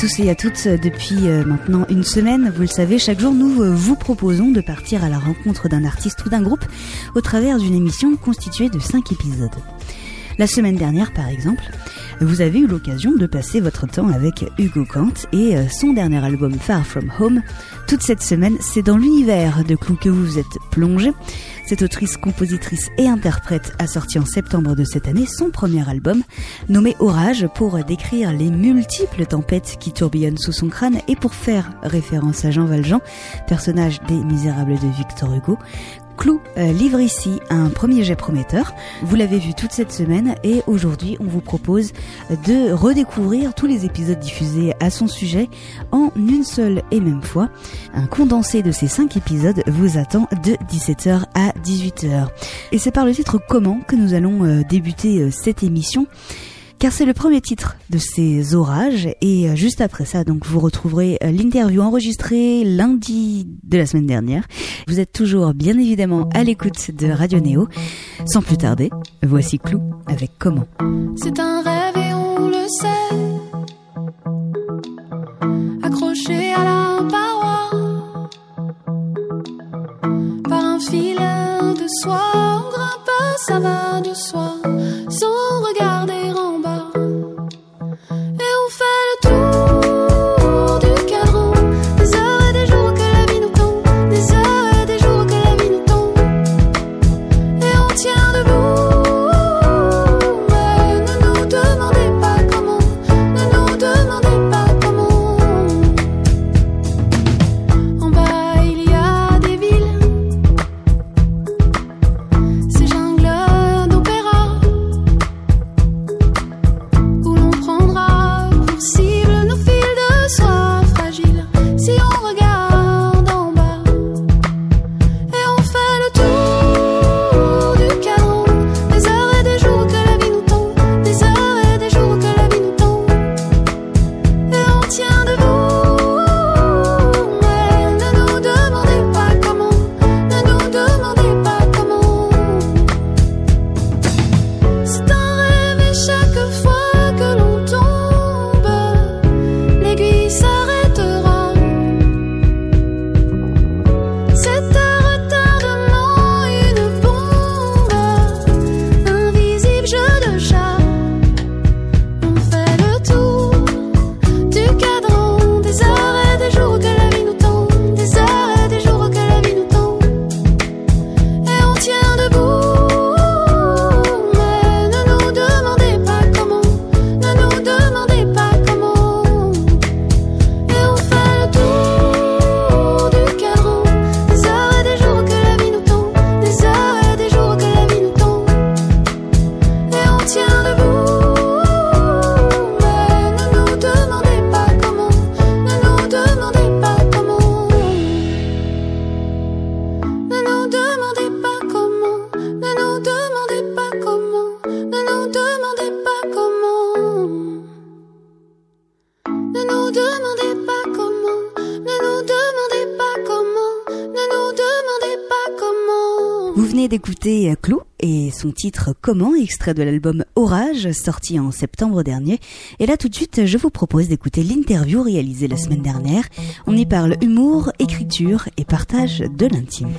tous et à toutes, depuis euh, maintenant une semaine, vous le savez, chaque jour nous euh, vous proposons de partir à la rencontre d'un artiste ou d'un groupe au travers d'une émission constituée de 5 épisodes. La semaine dernière, par exemple, vous avez eu l'occasion de passer votre temps avec Hugo Kant et euh, son dernier album Far From Home. Toute cette semaine, c'est dans l'univers de Clou que vous vous êtes plongé. Cette autrice, compositrice et interprète a sorti en septembre de cette année son premier album, nommé Orage, pour décrire les multiples tempêtes qui tourbillonnent sous son crâne et pour faire référence à Jean Valjean, personnage des Misérables de Victor Hugo. Clou euh, livre ici un premier jet prometteur. Vous l'avez vu toute cette semaine et aujourd'hui on vous propose de redécouvrir tous les épisodes diffusés à son sujet en une seule et même fois. Un condensé de ces cinq épisodes vous attend de 17h à 18h. Et c'est par le titre Comment que nous allons euh, débuter euh, cette émission car c'est le premier titre de ces orages et euh, juste après ça donc vous retrouverez euh, l'interview enregistrée lundi de la semaine dernière. Vous êtes toujours bien évidemment à l'écoute de Radio Néo. Sans plus tarder, voici Clou avec Comment. C'est un rêve et on le sait. Accroché à la paroi par un de soie, on grimpe, ça va de soi, sans regarder D'écouter Clou et son titre Comment, extrait de l'album Orage, sorti en septembre dernier. Et là tout de suite, je vous propose d'écouter l'interview réalisée la semaine dernière. On y parle humour, écriture et partage de l'intime.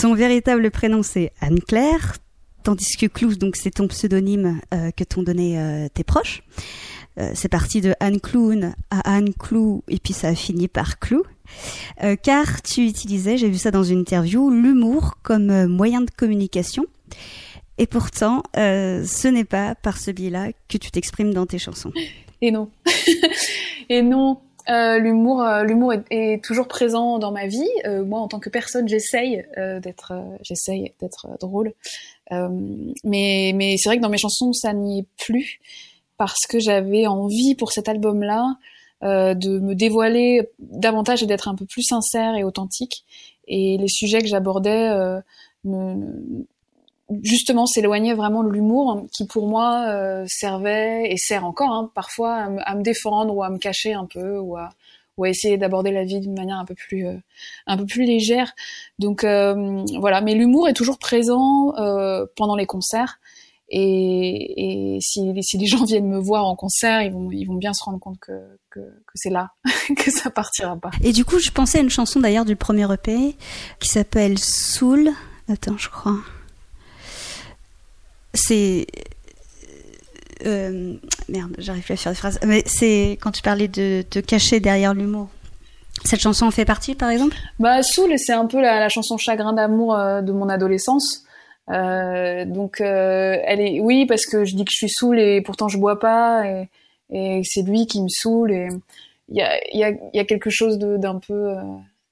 Ton véritable prénom c'est Anne-Claire, tandis que Clou, donc c'est ton pseudonyme euh, que t'ont donné euh, tes proches. Euh, c'est parti de Anne Clown à Anne Clou et puis ça a fini par Clou. Euh, car tu utilisais, j'ai vu ça dans une interview, l'humour comme euh, moyen de communication. Et pourtant, euh, ce n'est pas par ce biais-là que tu t'exprimes dans tes chansons. Et non. et non. L'humour, l'humour est, toujours présent dans ma vie. Moi, en tant que personne, j'essaye d'être, j'essaye d'être drôle. Mais, mais c'est vrai que dans mes chansons, ça n'y est plus parce que j'avais envie pour cet album-là euh, de me dévoiler davantage et d'être un peu plus sincère et authentique. Et les sujets que j'abordais euh, me- justement s'éloignaient vraiment de l'humour qui pour moi euh, servait et sert encore hein, parfois à, me- défendre ou à me cacher un peu ou à, ou à essayer d'aborder la vie d'une manière un peu plus euh, un peu plus légère. Donc euh, voilà, mais l'humour est toujours présent pendant les concerts Et, et si, si, les gens viennent me voir en concert, ils vont, ils vont bien se rendre compte que, que, que c'est là, que ça partira pas. Et du coup, je pensais à une chanson d'ailleurs du premier EP qui s'appelle Soul. Attends, je crois. C'est. Euh, merde, j'arrive plus à faire des phrases. Mais c'est quand tu parlais de te cacher derrière l'humour. Cette chanson en fait partie, par exemple? Bah, Soul, c'est un peu la, la chanson chagrin d'amour euh, de mon adolescence. Euh, donc, euh, elle est, oui, parce que je dis que je suis saoule et pourtant je bois pas, et, et c'est lui qui me saoule. Et il y a, y, a, y a quelque chose d'un peu, euh,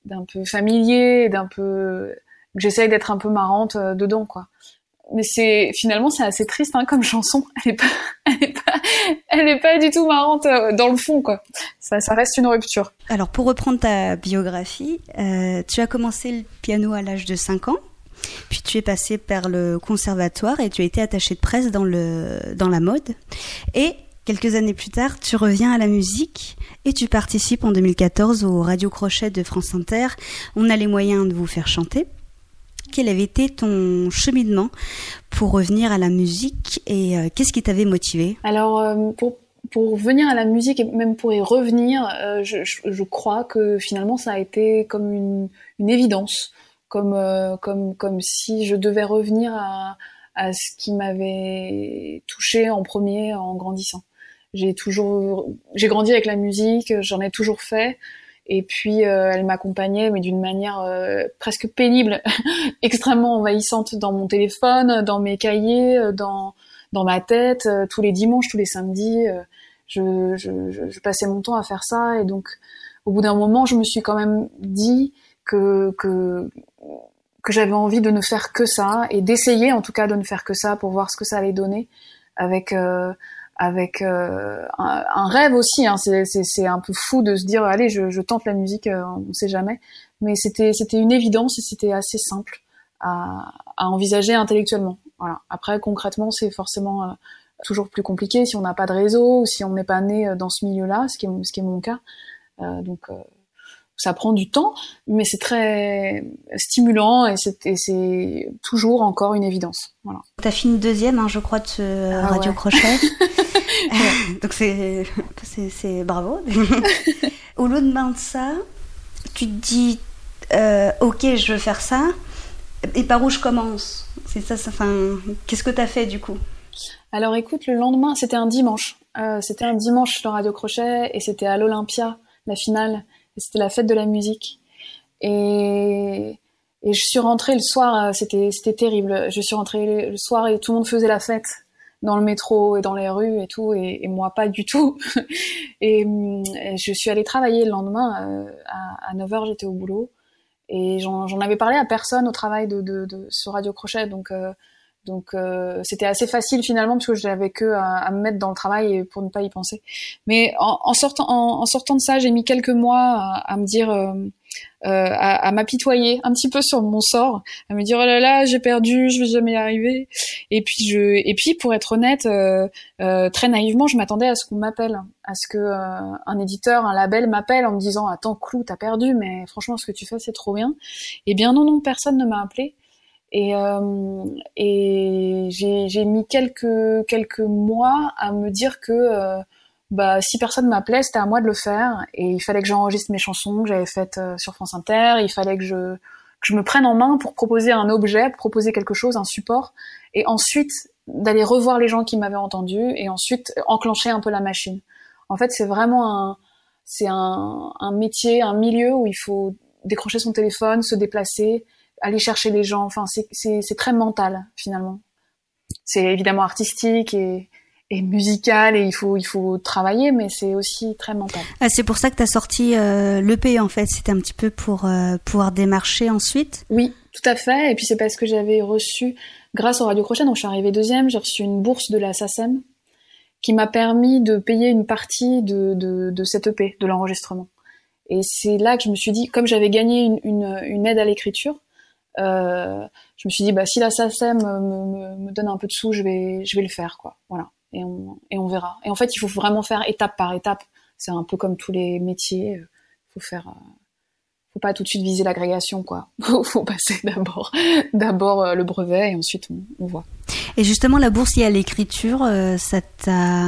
d'un peu familier, d'un peu, j'essaye d'être un peu marrante euh, dedans, quoi. Mais c'est finalement c'est assez triste hein, comme chanson. Elle est pas, elle est pas, elle est pas du tout marrante dans le fond, quoi. Ça, ça reste une rupture. Alors, pour reprendre ta biographie, euh, tu as commencé le piano à l'âge de 5 ans. Puis tu es passé par le conservatoire et tu as été attaché de presse dans, le, dans la mode. Et quelques années plus tard, tu reviens à la musique et tu participes en 2014 au Radio Crochet de France Inter. On a les moyens de vous faire chanter. Quel avait été ton cheminement pour revenir à la musique et euh, qu'est-ce qui t'avait motivé? Alors, euh, pour, pour venir à la musique et même pour y revenir, euh, je, je, crois que finalement ça a été comme une, une évidence comme euh, comme comme si je devais revenir à, à ce qui m'avait touché en premier en grandissant. J'ai toujours j'ai grandi avec la musique, j'en ai toujours fait et puis euh, elle m'accompagnait mais d'une manière euh, presque pénible, extrêmement envahissante dans mon téléphone, dans mes cahiers, euh, dans dans ma tête tous les dimanches, tous les samedis, je, je, je, je passais mon temps à faire ça et donc au bout d'un moment, je me suis quand même dit que, que, que j'avais envie de ne faire que ça et d'essayer en tout cas de ne faire que ça pour voir ce que ça allait donner avec euh, avec euh, un, rêve aussi. Hein. C'est un peu fou de se dire allez je, je tente la musique, euh, on sait jamais. Mais c'était c'était une évidence et c'était assez simple à, à, envisager intellectuellement. Voilà. Après concrètement c'est forcément euh, toujours plus compliqué si on n'a pas de réseau ou si on n'est pas né euh, dans ce milieu-là, ce qui est ce qui est mon cas. donc ça prend du temps, mais c'est très stimulant et c'est toujours encore une évidence. Voilà. T'as fini deuxième, hein, je crois, de ce ah Radio ouais. Crochet. Donc c'est bravo. Au lendemain de ça, tu te dis euh, ok, je veux faire ça. Et par où je commence? C'est ça, ça. Enfin, qu'est-ce que t'as fait du coup? Alors écoute, le lendemain, c'était un dimanche. Euh, c'était un dimanche le Radio Crochet et c'était à l'Olympia, la finale c'était la fête de la musique. Et, et je suis rentrée le soir, c'était c'était terrible. Je suis rentrée le soir et tout le monde faisait la fête dans le métro et dans les rues et tout, et, moi pas du tout. et, et, je suis allée travailler le lendemain euh, à, à 9h, j'étais au boulot. Et j'en avais parlé à personne au travail de, de, ce radio crochet, donc euh, donc euh, c'était assez facile finalement parce que j'avais que à, me mettre dans le travail pour ne pas y penser. Mais en, en sortant, en, en, sortant de ça, j'ai mis quelques mois à, à me dire, euh, euh, à, à m'apitoyer un petit peu sur mon sort, à me dire oh là là j'ai perdu, je vais jamais y arriver. Et puis je, et puis pour être honnête, euh, euh, très naïvement, je m'attendais à ce qu'on m'appelle, à ce que un éditeur, un label m'appelle en me disant attends Clou, t'as perdu, mais franchement ce que tu fais c'est trop bien. Eh bien non non personne ne m'a appelé. Et, euh, et j'ai mis quelques quelques mois à me dire que euh, bah si personne m'appelait, c'était à moi de le faire. Et il fallait que j'enregistre mes chansons que j'avais faites euh, sur France Inter. Il fallait que je que je me prenne en main pour proposer un objet, proposer quelque chose, un support, et ensuite d'aller revoir les gens qui m'avaient entendu, et ensuite enclencher un peu la machine. En fait, c'est vraiment un c'est un, un métier, un milieu où il faut décrocher son téléphone, se déplacer, aller chercher les gens. Enfin, c'est très mental finalement. C'est évidemment artistique et, et musical et il faut il faut travailler, mais c'est aussi très mental. Ah, c'est pour ça que tu as sorti euh, l'EP en fait. C'était un petit peu pour euh, pouvoir démarcher ensuite. Oui, tout à fait. Et puis c'est parce que j'avais reçu, grâce au Radio Crochet, donc je suis arrivée deuxième, j'ai reçu une bourse de la SACEM qui m'a permis de payer une partie de, de, de cette EP, de l'enregistrement. Et c'est là que je me suis dit, comme j'avais gagné une, une, une aide à l'écriture, je me suis dit bah si la SACEM me, me, me, donne un peu de sous, je vais je vais le faire quoi. Voilà. Et on et on verra. Et en fait, il faut vraiment faire étape par étape. C'est un peu comme tous les métiers. Il faut faire euh, faut pas tout de suite viser l'agrégation quoi. faut, faut passer d'abord d'abord euh, le brevet et ensuite on, on voit. Et justement, la bourse liée à l'écriture, euh, ça t'a,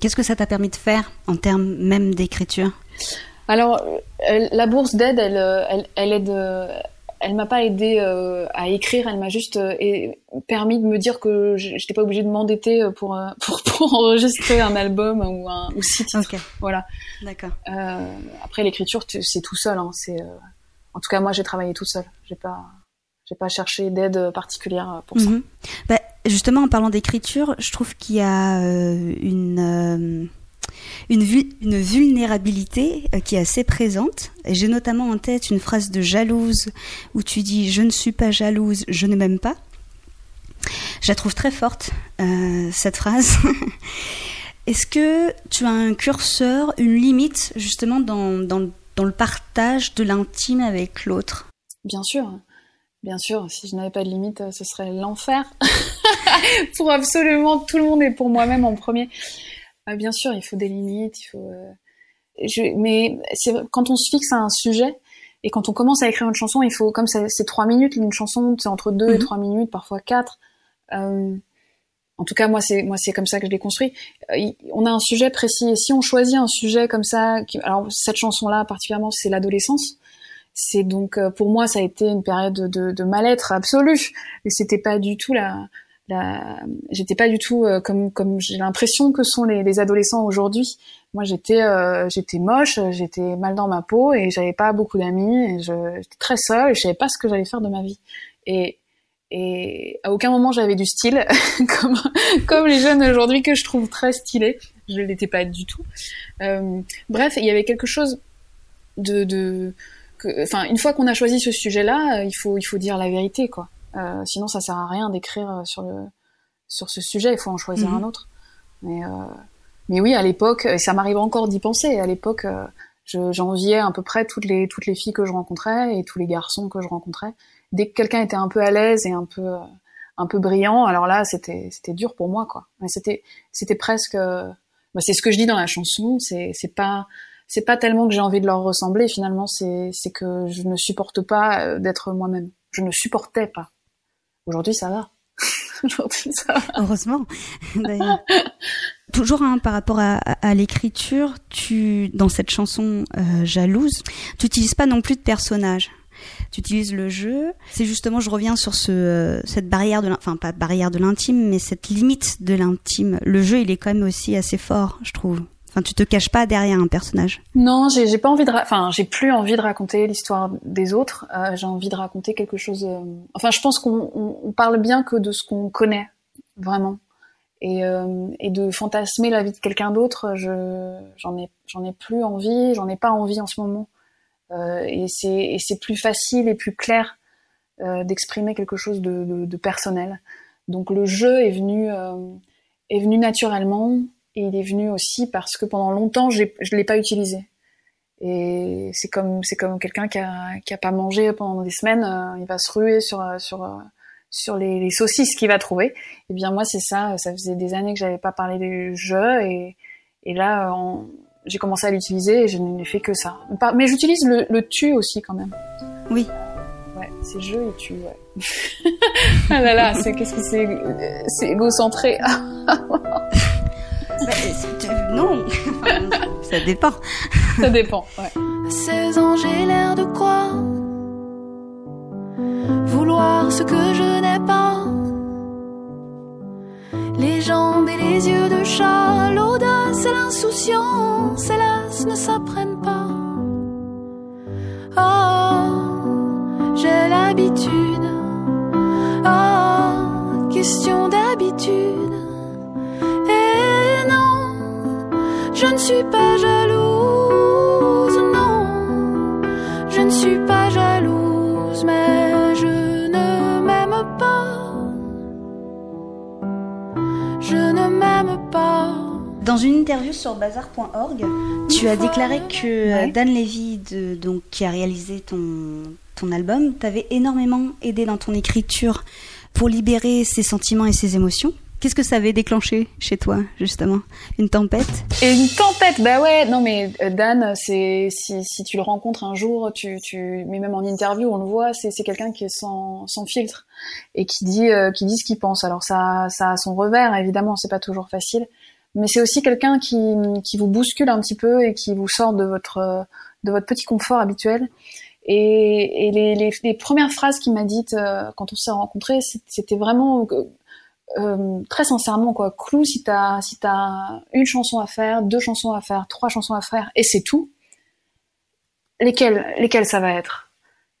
qu'est-ce que ça t'a permis de faire en termes même d'écriture? Alors, euh, la bourse d'aide, elle, euh, elle, elle aide. Elle m'a pas aidé euh, à écrire, elle m'a juste euh, permis de me dire que j'étais pas obligée de m'endetter euh, pour, euh, pour pour enregistrer un album ou un ou six titres. Voilà. d'accord. Après l'écriture, tu- c'est tout seul. Hein, c'est en tout cas moi j'ai travaillé tout seul. J'ai pas j'ai pas cherché d'aide particulière pour ça. Mhm. Bah, justement, en parlant d'écriture, je trouve qu'il y a une, une, vu- une vulnérabilité euh, qui est assez présente. J'ai notamment en tête une phrase de Jalouse où tu dis Je ne suis pas jalouse, je ne m'aime pas. Je la trouve très forte, euh, cette phrase. Est-ce que tu as un curseur, une limite, justement, dans, dans, dans le partage de l'intime avec l'autre? Bien sûr, bien sûr. Si je n'avais pas de limite, euh, ce serait l'enfer pour absolument tout le monde et pour moi-même en premier. Euh, bien sûr, il faut des limites. Il faut. euh, je- mais c'est quand on se fixe à un sujet et quand on commence à écrire une chanson, il faut comme c'est trois minutes une chanson, c'est entre deux et Mhm. trois minutes, parfois quatre. Euh, en tout cas, moi, c'est moi, c'est comme ça que je l'ai construit. Euh, on a un sujet précis et si on choisit un sujet comme ça, qui, alors cette chanson-là particulièrement, c'est l'adolescence. C'est donc euh, pour moi, ça a été une période de, de, de mal-être absolu. Et c'était pas du tout la, j'étais pas du tout euh, comme comme j'ai l'impression que sont les, les adolescents aujourd'hui. Moi, j'étais euh, j'étais moche, j'étais mal dans ma peau et j'avais pas beaucoup d'amis. J'étais très seule et je savais pas ce que j'allais faire de ma vie. Et et à aucun moment j'avais du style, comme, comme les jeunes aujourd'hui que je trouve très stylés. Je l'étais pas du tout. Euh, bref, il y avait quelque chose de, de enfin, une fois qu'on a choisi ce sujet-là, euh, il faut, il faut dire la vérité, quoi. Euh, sinon, ça sert à rien d'écrire euh, sur le, sur ce sujet. Il faut en choisir Mhm. un autre. Mais, euh, mais oui, à l'époque, et ça m'arrive encore d'y penser. À l'époque, euh, je- j'enviais à peu près toutes les, toutes les filles que je rencontrais et tous les garçons que je rencontrais. Dès que quelqu'un était un peu à l'aise et un peu, euh, un peu brillant, alors là, c'était, c'était dur pour moi, quoi. Mais c'était, c'était presque, bah, c'est ce que je dis dans la chanson. C'est, c'est pas, c'est pas tellement que j'ai envie de leur ressembler. Finalement, c'est, c'est que je ne supporte pas d'être moi-même. Je ne supportais pas. Aujourd'hui, ça va. Ça. Heureusement. Toujours hein, par rapport à, l'écriture, tu dans cette chanson euh, jalouse, tu n'utilises pas non plus de personnage. Tu utilises le jeu. C'est justement, je reviens sur ce euh, cette barrière de, enfin pas barrière de l'intime, mais cette limite de l'intime. Le jeu, il est quand même aussi assez fort, je trouve. Enfin, tu te caches pas derrière un personnage. Non, j'ai pas envie de, enfin, j'ai plus envie de raconter l'histoire des autres. Euh, j'ai envie de raconter quelque chose. euh, Enfin, je pense qu'on on, on parle bien que de ce qu'on connaît vraiment, et, euh, et de fantasmer la vie de quelqu'un d'autre. Je, j'en ai, j'en ai plus envie. J'en ai pas envie en ce moment. Et c'est, c'est plus facile et plus clair d'exprimer quelque chose de, de, personnel. Donc le jeu est venu, est venu naturellement. Et il est venu aussi parce que pendant longtemps, je l'ai pas utilisé. Et c'est comme c'est comme quelqu'un qui a qui a pas mangé pendant des semaines, euh, il va se ruer sur sur sur les, les saucisses qu'il va trouver. Et bien moi c'est ça, ça faisait des années que j'avais pas parlé du jeu et et là j'ai commencé à l'utiliser et je n'ai fait que ça. Mais j'utilise le, le tu aussi quand même. Oui. Ouais, c'est jeu et tu. Ouais. ah là là, c'est qu'est-ce que c'est euh, C'est égocentré. Bah, c'est- non, ça dépend. ça dépend. Ouais. À 16 ans, j'ai l'air de croire vouloir ce que je n'ai pas. Les jambes et les yeux de chat, l'audace et l'insouciance, hélas, ne s'apprennent pas. Oh, j'ai l'habitude. Oh, question d'habitude. Suis pas jalouse, non. Je ne suis pas jalouse, mais je ne m'aime pas. Je ne m'aime pas. Dans une interview sur bazar.org, tu as déclaré que euh, Ouais. Dan Levy, de- donc, qui a réalisé ton, ton album, t'avait énormément aidé dans ton écriture pour libérer ses sentiments et ses émotions. Qu'est-ce que ça avait déclenché chez toi, justement? Une tempête? Une tempête, bah ouais. Non mais euh, Dan, c'est si, tu le rencontres un jour, tu, mais même en interview, on le voit, c'est quelqu'un qui est sans, sans filtre et qui dit euh, qui dit ce qu'il pense. Alors ça ça a son revers, évidemment, c'est pas toujours facile, mais c'est aussi quelqu'un qui qui vous bouscule un petit peu et qui vous sort de votre de votre petit confort habituel. Et, les, les premières phrases qu'il m'a dites euh, quand on s'est rencontrés, c'était vraiment euh, très sincèrement quoi. Clou, si t'as si t'as une chanson à faire, deux chansons à faire, trois chansons à faire, et c'est tout. Lesquelles lesquelles ça va être?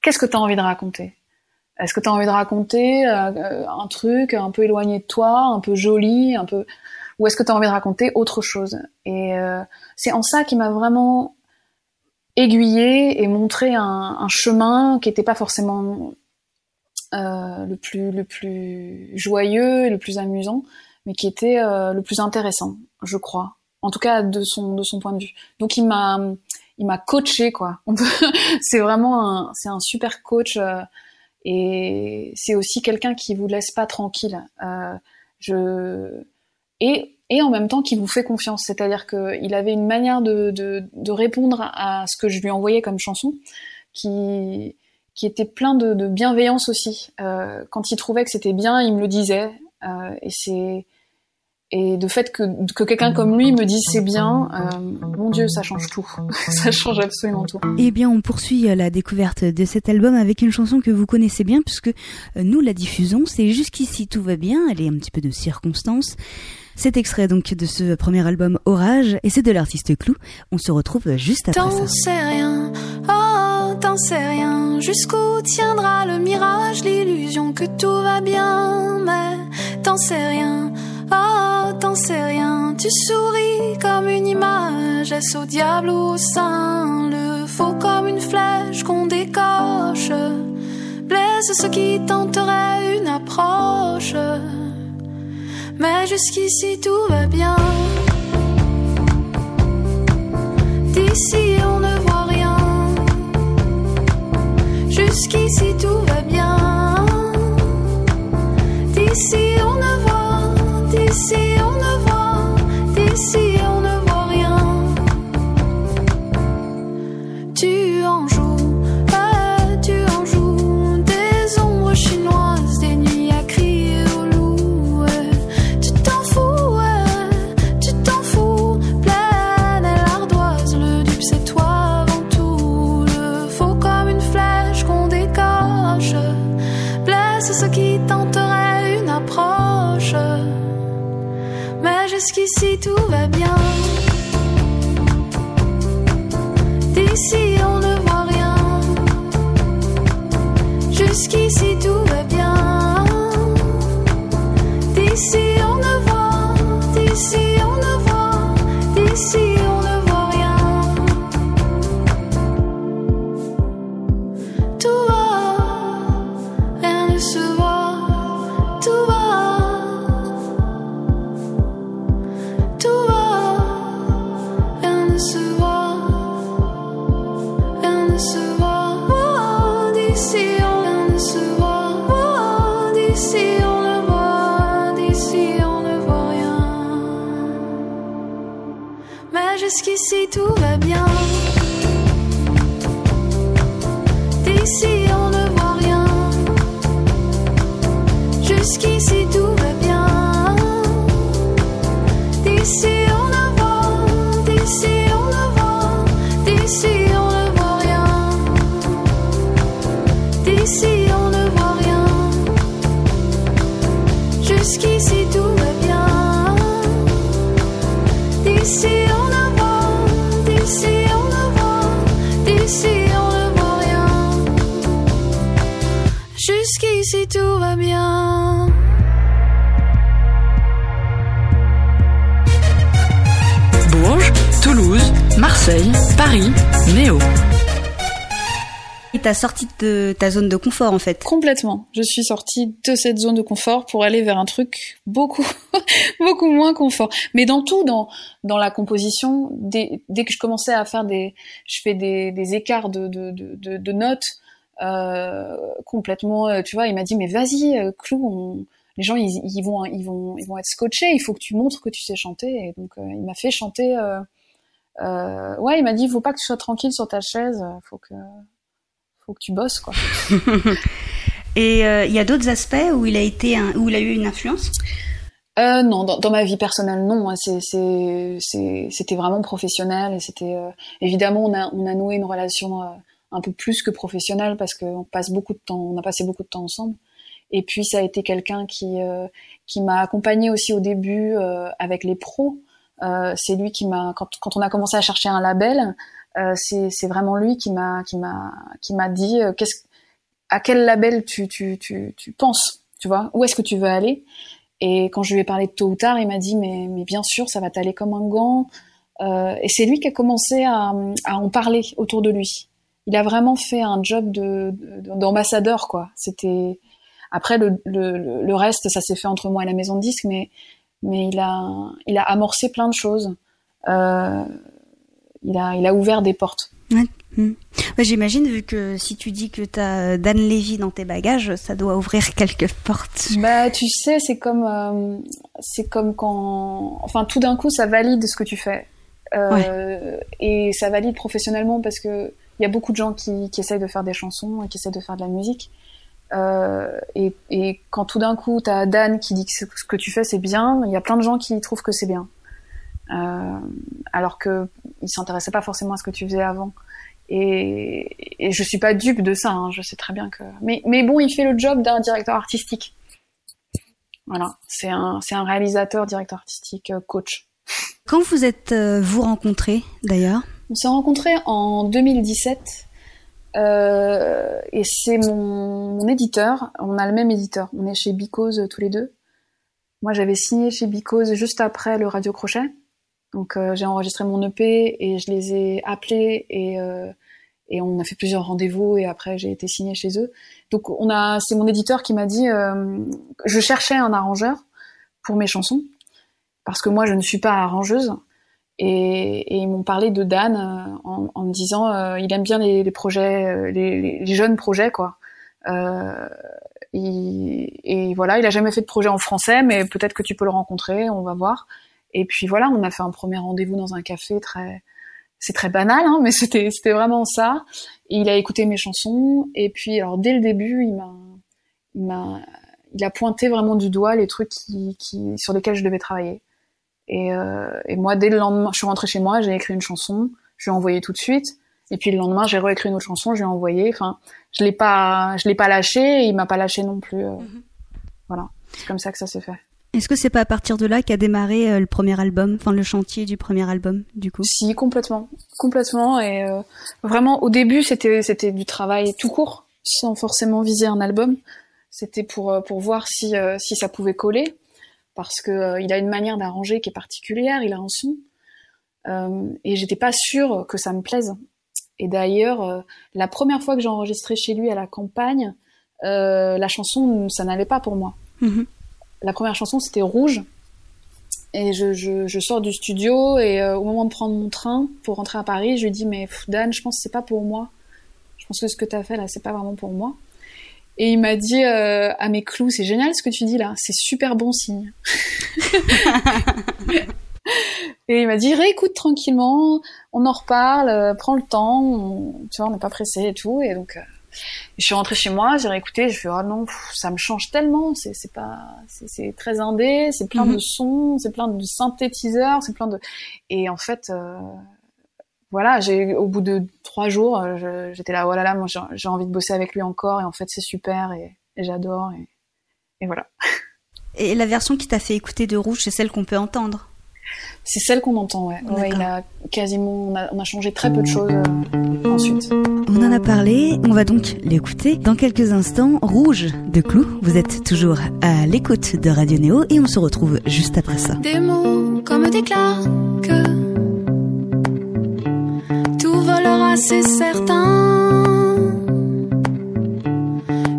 Qu'est-ce que t'as envie de raconter? Est-ce que t'as envie de raconter euh, un truc un peu éloigné de toi, un peu joli, un peu ou est-ce que t'as envie de raconter autre chose? Et euh, c'est en ça qui m'a vraiment aiguillé et montré un, un chemin qui n'était pas forcément le plus le plus joyeux le plus amusant, mais qui était euh, le plus intéressant, je crois. En tout cas de son de son point de vue. Donc il m'a il m'a coaché quoi. c'est vraiment un c'est un super coach euh, et c'est aussi quelqu'un qui vous laisse pas tranquille. Euh, je et et en même temps qui vous fait confiance. C'est-à-dire qu'il avait une manière de, de, de, répondre à ce que je lui envoyais comme chanson qui, qui était plein de, bienveillance aussi. Euh, quand il trouvait que c'était bien, il me le disait. Euh, et c'est et de fait que, que quelqu'un comme lui me dise c'est bien, euh, mon Dieu, ça change tout. ça change absolument tout. Eh bien, on poursuit la découverte de cet album avec une chanson que vous connaissez bien puisque nous la diffusons. C'est Jusqu'ici tout va bien. Elle est un petit peu de circonstance. Cet extrait donc de ce premier album Orage et c'est de l'artiste Clou. On se retrouve juste après ça. sais rien, oh t'en sais rien. Jusqu'où tiendra le mirage, l'illusion que tout va bien, mais t'en sais rien, oh t'en sais rien. Tu souris comme une image, est-ce au diable ou au saint? Le faux comme une flèche qu'on décoche, blesse ce qui tenterait une approche. Mais jusqu'ici tout va bien. D'ici on ne voit rien. Jusqu'ici tout va bien. D'ici on ne voit, tout va bien. Bourges, Toulouse, Marseille, Paris, Néo. Et t'as sorti de ta zone de confort en fait. Complètement. Je suis sortie de cette zone de confort pour aller vers un truc beaucoup, beaucoup moins confort. Mais dans tout, dans dans la composition, dès, dès que je commençais à faire des, je fais des, des écarts de de, de, de, de notes complètement. euh, Tu vois, il m'a dit mais vas-y, euh, Clou, on... les gens ils, ils vont ils vont ils vont être scotchés. Il faut que tu montres que tu sais chanter. Et donc euh, il m'a fait chanter. Euh, euh, ouais, il m'a dit, faut pas que tu sois tranquille sur ta chaise. Faut que faut que tu bosses quoi. Et euh, il y a d'autres aspects où il a été un- où il a eu une influence? Euh, non, dans, dans ma vie personnelle, non. hein, C'était vraiment professionnel et c'était euh, évidemment on a on a noué une relation euh, un peu plus que professionnelle parce qu'on passe beaucoup de temps, on a passé beaucoup de temps ensemble. Et puis ça a été quelqu'un qui euh, qui m'a accompagné aussi au début euh, avec les pros. Euh, c'est lui qui m'a quand quand on a commencé à chercher un label, c'est c'est vraiment lui qui m'a qui m'a qui m'a dit qu'est-ce à quel label tu tu tu tu penses, tu vois, où est-ce que tu veux aller? Et quand je lui ai parlé de tôt ou tard, il m'a dit mais, mais bien sûr, ça va t'aller comme un gant. Et c'est lui qui a commencé à en parler autour de lui. Il a vraiment fait un job de de- d'ambassadeur quoi. C'était après le, le, le- reste, ça s'est fait entre moi et la maison de disques, mais mais il a il a amorcé plein de choses. Euh, il a il a ouvert des portes. Bah, J'imagine vu que si tu dis que tu as Dan Levy dans tes bagages, ça doit ouvrir quelques portes. Bah, tu sais, c'est comme, euh, c'est comme quand, enfin, tout d'un coup, ça valide ce que tu fais, Euh, et ça valide professionnellement parce que il y a beaucoup de gens qui, essayent de faire des chansons et qui essayent de faire de la musique. Euh, et, quand tout d'un coup, t'as Dan qui dit que ce que tu fais c'est bien, il y a plein de gens qui trouvent que c'est bien, euh, alors que ils s'intéressaient pas forcément à ce que tu faisais avant. Et, et je suis pas dupe de ça, hein, je sais très bien que. Mais, bon, il fait le job d'un directeur artistique. Voilà, c'est un, réalisateur, directeur artistique, euh, coach. Quand vous êtes vous rencontrés d'ailleurs On s'est rencontrés en 2017 euh, et c'est mon, éditeur. On a le même éditeur. On est chez Bicose euh, tous les deux. Moi, j'avais signé chez Bicose juste après le Radio Crochet. Donc, euh, j'ai enregistré mon EP et je les ai appelés et, euh, et on a fait plusieurs rendez-vous et après j'ai été signée chez eux. Donc, on a, c'est mon éditeur qui m'a dit, euh, je cherchais un arrangeur pour mes chansons parce que moi, je ne suis pas arrangeuse. Et, et ils m'ont parlé de Dan euh, en, en me disant euh, il aime bien les, les projets, euh, les, les- jeunes projets quoi. Il- et voilà, il a jamais fait de projet en français, mais peut-être que tu peux le rencontrer, on va voir. Et puis voilà, on a fait un premier rendez-vous dans un café très, c'est très banal, hein, mais c'était c'était vraiment ça. Et il a écouté mes chansons et puis alors dès le début, il m'a il m'a il a pointé vraiment du doigt les trucs qui, qui sur lesquels je devais travailler. Et, euh, et moi, dès le lendemain, je suis rentrée chez moi, j'ai écrit une chanson, je lui ai envoyé tout de suite. Et puis le lendemain, j'ai réécrit une autre chanson, je lui ai envoyé. Enfin, je l'ai pas, je l'ai pas lâché, et il m'a pas lâché non plus. euh. Voilà, c'est comme ça que ça s'est fait. Est-ce que c'est pas à partir de là qu'a démarré euh, le premier album, enfin le chantier du premier album du coup? Si, complètement, complètement. Et euh, vraiment, au début, c'était c'était du travail tout court, sans forcément viser un album. C'était pour euh, pour voir si euh, si ça pouvait coller, parce que euh, il a une manière d'arranger qui est particulière. Il a un son, euh, et j'étais pas sûre que ça me plaise. Et d'ailleurs, euh, la première fois que j'ai enregistré chez lui à la campagne, la chanson, ça n'allait pas pour moi. Mhm. La première chanson, c'était Rouge. Et je, je, je sors du studio et euh, au moment de prendre mon train pour rentrer à Paris, je lui dis mais Dan, je pense que c'est pas pour moi. Je pense que ce que tu as fait là, c'est pas vraiment pour moi. Et il m'a dit euh, à mes clous, c'est génial ce que tu dis là, c'est super bon signe. et il m'a dit réécoute tranquillement, on en reparle, euh, prends le temps, on- tu vois, on n'est pas pressé et tout. Et donc euh, je suis rentrée chez moi, j'ai réécouté, je fais oh non, pff, ça me change tellement, c'est c'est pas, c'est- c'est très indé, c'est plein Mhm. de sons, c'est plein de synthétiseurs, c'est plein de, et en fait, euh, voilà, j'ai au bout de trois jours, euh, j'étais là, oh là là, moi j'ai envie de bosser avec lui encore, et en fait c'est super, et, et j'adore, et, et voilà. Et la version qui t'a fait écouter de Rouge, c'est celle qu'on peut entendre? C'est celle qu'on entend, ouais. Ouais, il a quasiment, on a, on a changé très peu de choses euh, ensuite. On en a parlé, on va donc l'écouter dans quelques instants. Rouge de Clou, vous êtes toujours à l'écoute de Radio Néo et on se retrouve juste après ça. Des mots comme des claques. C'est certain.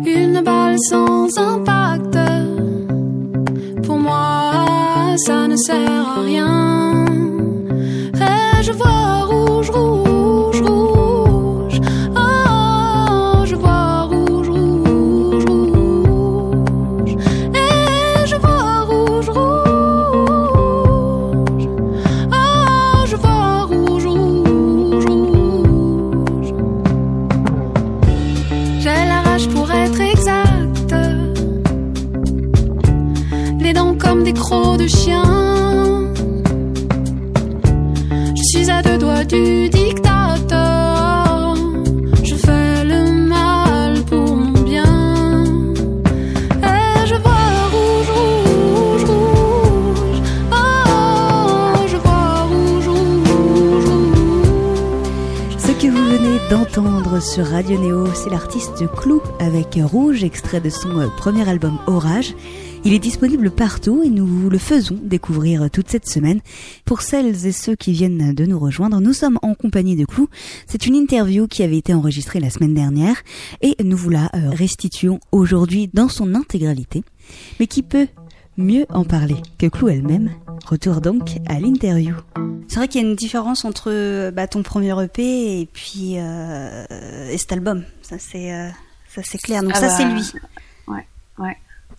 Une balle sans impact. Pour moi, ça ne sert à rien. Je rouge, trop de chiens. Je suis à deux doigts du dictateur. Je fais le mal pour mon bien. Et je vois rouge, rouge, rouge. Oh, je vois rouge, rouge, rouge. Ce que vous venez d'entendre sur Radio Néo, c'est l'artiste Clou avec Rouge, extrait de son euh, premier album Orage. Il est disponible partout et nous vous le faisons découvrir toute cette semaine. Pour celles et ceux qui viennent de nous rejoindre, nous sommes en compagnie de Clou. C'est une interview qui avait été enregistrée la semaine dernière et nous vous la euh, restituons aujourd'hui dans son intégralité. Mais qui peut mieux en parler que Clou elle-même? Retour donc à l'interview. C'est vrai qu'il y a une différence entre euh, bah, ton premier EP et puis euh, et cet album. Ça c'est euh, ça c'est clair. Donc Ah ça bah, c'est lui. Ouais, ouais.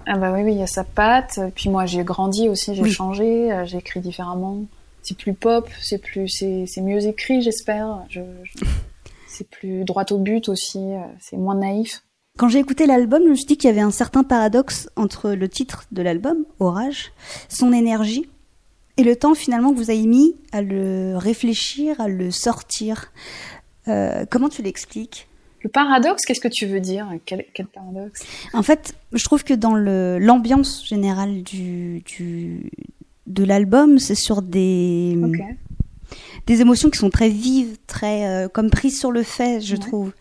Ah bah oui, oui, il y a sa patte. Puis moi, j'ai grandi aussi, j'ai Oui. changé, euh, j'ai écrit différemment. C'est plus pop, c'est plus, c'est, mieux écrit, j'espère. Je, je- c'est plus droit au but aussi, euh, c'est moins naïf. Quand j'ai écouté l'album, je me suis dit qu'il y avait un certain paradoxe entre le titre de l'album, Orage, son énergie, et le temps finalement que vous avez mis à le réfléchir, à le sortir. Euh, comment tu l'expliques? Le paradoxe, qu'est-ce que tu veux dire? Quel, quel paradoxe? En fait, je trouve que dans l'ambiance générale du, du, de l'album, c'est sur des, des émotions qui sont très vives, très euh, comme prises sur le fait, je Ouais. trouve.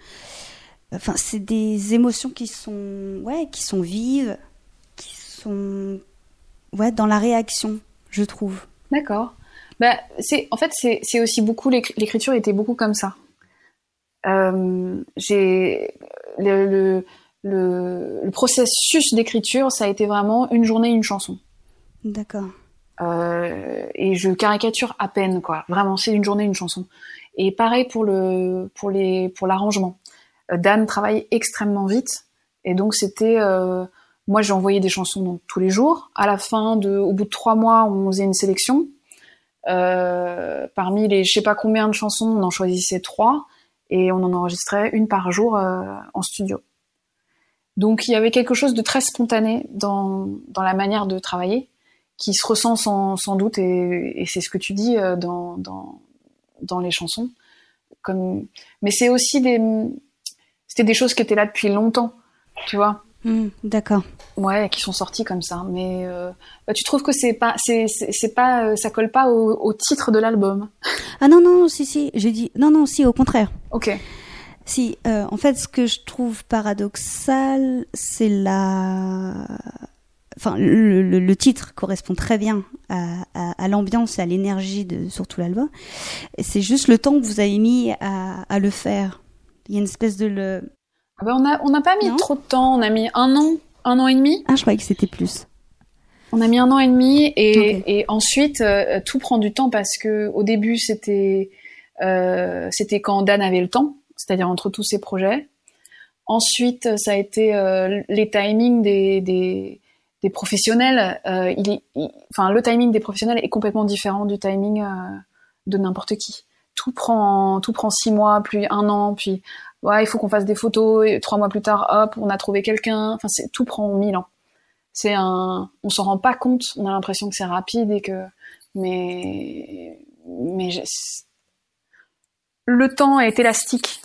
Enfin, c'est des émotions qui sont ouais, qui sont vives, qui sont ouais dans la réaction, je trouve. D'accord. Bah, c'est, en fait, c'est, aussi beaucoup, l'écri- l'écriture était beaucoup comme ça. Euh, j'ai, le, le, le, le processus d'écriture, ça a été vraiment une journée, une chanson. D'accord. Euh, et je caricature à peine, quoi. Vraiment, c'est une journée, une chanson. Et pareil pour le, pour les, pour l'arrangement. Euh, Dan travaille extrêmement vite, et donc c'était, euh, moi j'ai envoyé des chansons donc, tous les jours. À la fin de, au bout de trois mois, on faisait une sélection. Euh, parmi les, je sais pas combien de chansons, on en choisissait trois, et on en enregistrait une par jour euh, en studio. Donc il y avait quelque chose de très spontané dans, dans la manière de travailler qui se ressent sans, sans doute et, c'est ce que tu dis euh, dans, dans, dans les chansons. Comme, mais c'est aussi des, c'était des choses qui étaient là depuis longtemps, tu vois. Hmm, D'accord. Ouais, qui sont sorties comme ça. Mais euh, bah, tu trouves que c'est pas, c'est, pas, euh, ça colle pas au, au titre de l'album? Ah non non si si, j'ai dit non non si au contraire. Ok. Si, euh, en fait, ce que je trouve paradoxal, c'est la. Enfin, le, le- le titre correspond très bien à, à- à l'ambiance et à l'énergie de surtout l'album. C'est juste le temps que vous avez mis à, à le faire. Il y a une espèce de le. Ah bah, on a, on n'a pas mis Non. trop de temps. On a mis un an, un an et demi. Ah, je croyais que c'était plus. On a mis un an et demi et, ensuite euh, tout prend du temps parce que au début c'était euh, c'était quand Dan avait le temps, c'est-à-dire entre tous ses projets. Ensuite ça a été euh, les timings des, des, des professionnels. Euh, il, est- il- enfin le timing des professionnels est complètement différent du timing euh, de n'importe qui. Tout prend tout prend six mois puis un an puis ouais il faut qu'on fasse des photos et trois mois plus tard hop on a trouvé quelqu'un. Enfin c'est tout prend mille ans. C'est un on s'en rend pas compte. On a l'impression que c'est rapide et que mais mais le temps est élastique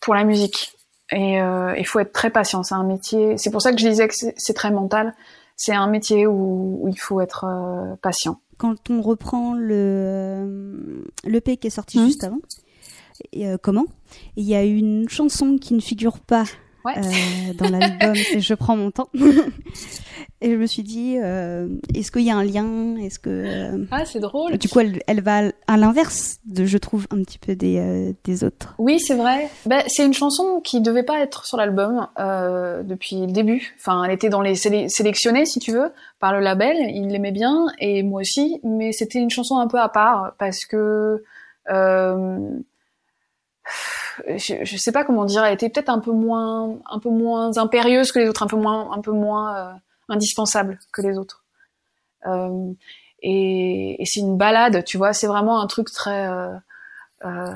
pour la musique. Et euh, il faut être très patient. C'est un métier c'est pour ça que je disais que c'est très mental. C'est un métier où, où il faut être euh, patient. Quand on reprend le l'EP qui est sorti Mhm. juste avant, euh, comment Il y a une chanson qui ne figure pas ouais euh, dans l'album et je prends mon temps. et je me suis dit, euh, est-ce qu'il y a un lien? Est-ce que ah c'est drôle du coup elle, elle va à l'inverse de, je trouve, un petit peu des, des autres. Oui, c'est vrai. Ben, c'est une chanson qui devait pas être sur l'album depuis le début. Enfin, elle était dans les sélec- sélectionnées, si tu veux, par le label. Il l'aimait bien et moi aussi, mais c'était une chanson un peu à part parce que euh, je, je sais pas comment dire. Elle était peut-être un peu moins, un peu moins impérieuse que les autres, un peu moins, un peu moins euh, indispensable que les autres. Euh, et, c'est une balade, tu vois. C'est vraiment un truc très euh,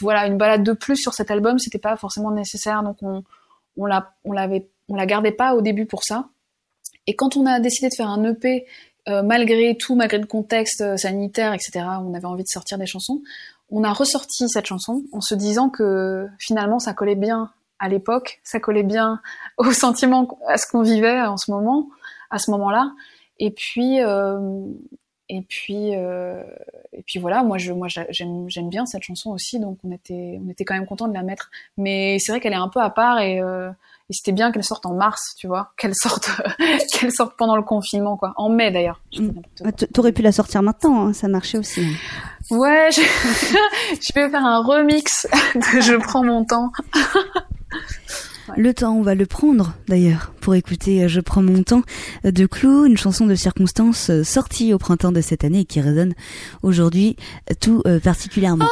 voilà une balade de plus sur cet album c'était pas forcément nécessaire donc on on la on l'avait on la gardait pas au début pour ça Et quand on a décidé de faire un EP, malgré tout, malgré le contexte sanitaire, etc., on avait envie de sortir des chansons, on a ressorti cette chanson en se disant que finalement ça collait bien à l'époque, ça collait bien au sentiment, à ce qu'on vivait en ce moment, à ce moment-là. Et puis, euh, et puis, euh, et puis voilà, moi, je, moi, j'aime, bien cette chanson aussi, donc on était, on était quand même content de la mettre. Mais c'est vrai qu'elle est un peu à part et, euh, c'était bien qu'elle sorte en mars, tu vois, qu'elle sorte, qu'elle sorte pendant le confinement, quoi, en mai d'ailleurs. Mm. T'aurais pu la sortir maintenant, hein, ça marchait aussi. Ouais, je, je vais faire un remix de Je prends mon temps. Le temps, on va le prendre d'ailleurs pour écouter euh, Je prends mon temps euh, de Clou, une chanson de circonstance euh, sortie au printemps de cette année et qui résonne aujourd'hui tout particulièrement. moi.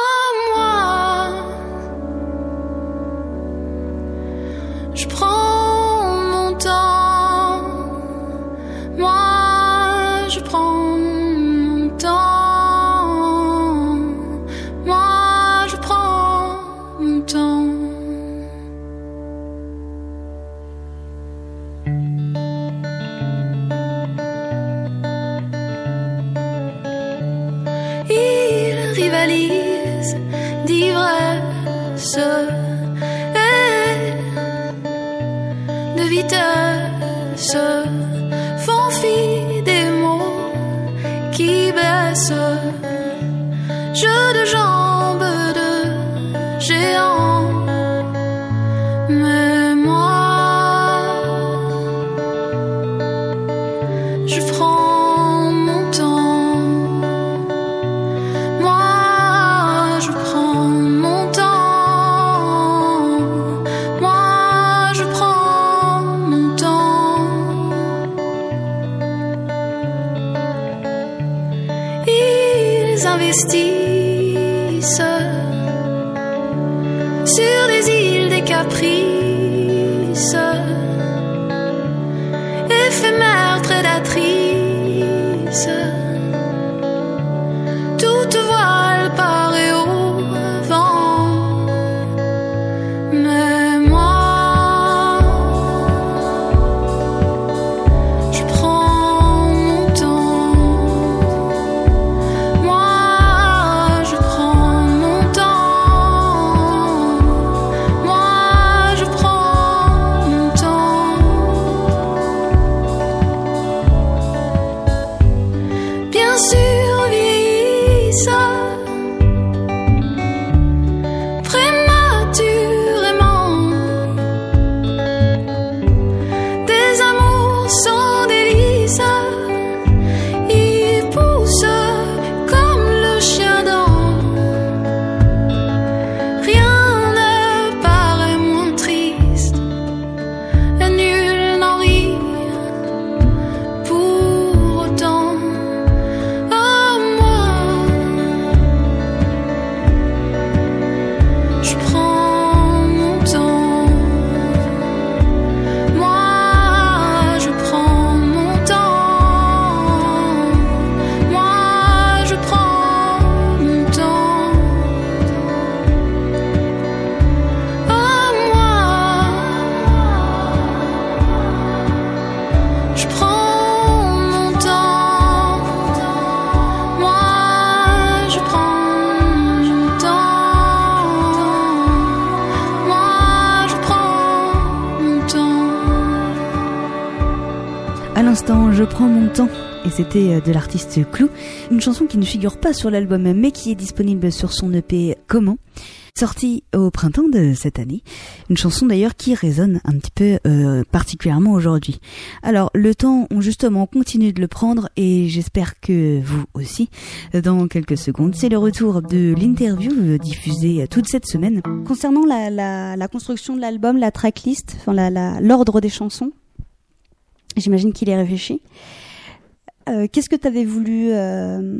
C'était euh, de l'artiste Clou, une chanson qui ne figure pas sur l'album mais qui est disponible sur son EP Comment, sorti au printemps de cette année. Une chanson d'ailleurs qui résonne un petit peu euh, particulièrement aujourd'hui. Alors le temps, on justement continue de le prendre et j'espère que vous aussi dans quelques secondes. C'est le retour de l'interview diffusée euh, toute cette semaine. Concernant la, construction de l'album, la tracklist, l'ordre des chansons, j'imagine qu'il est réfléchi. Euh, Qu'est-ce que tu avais voulu euh,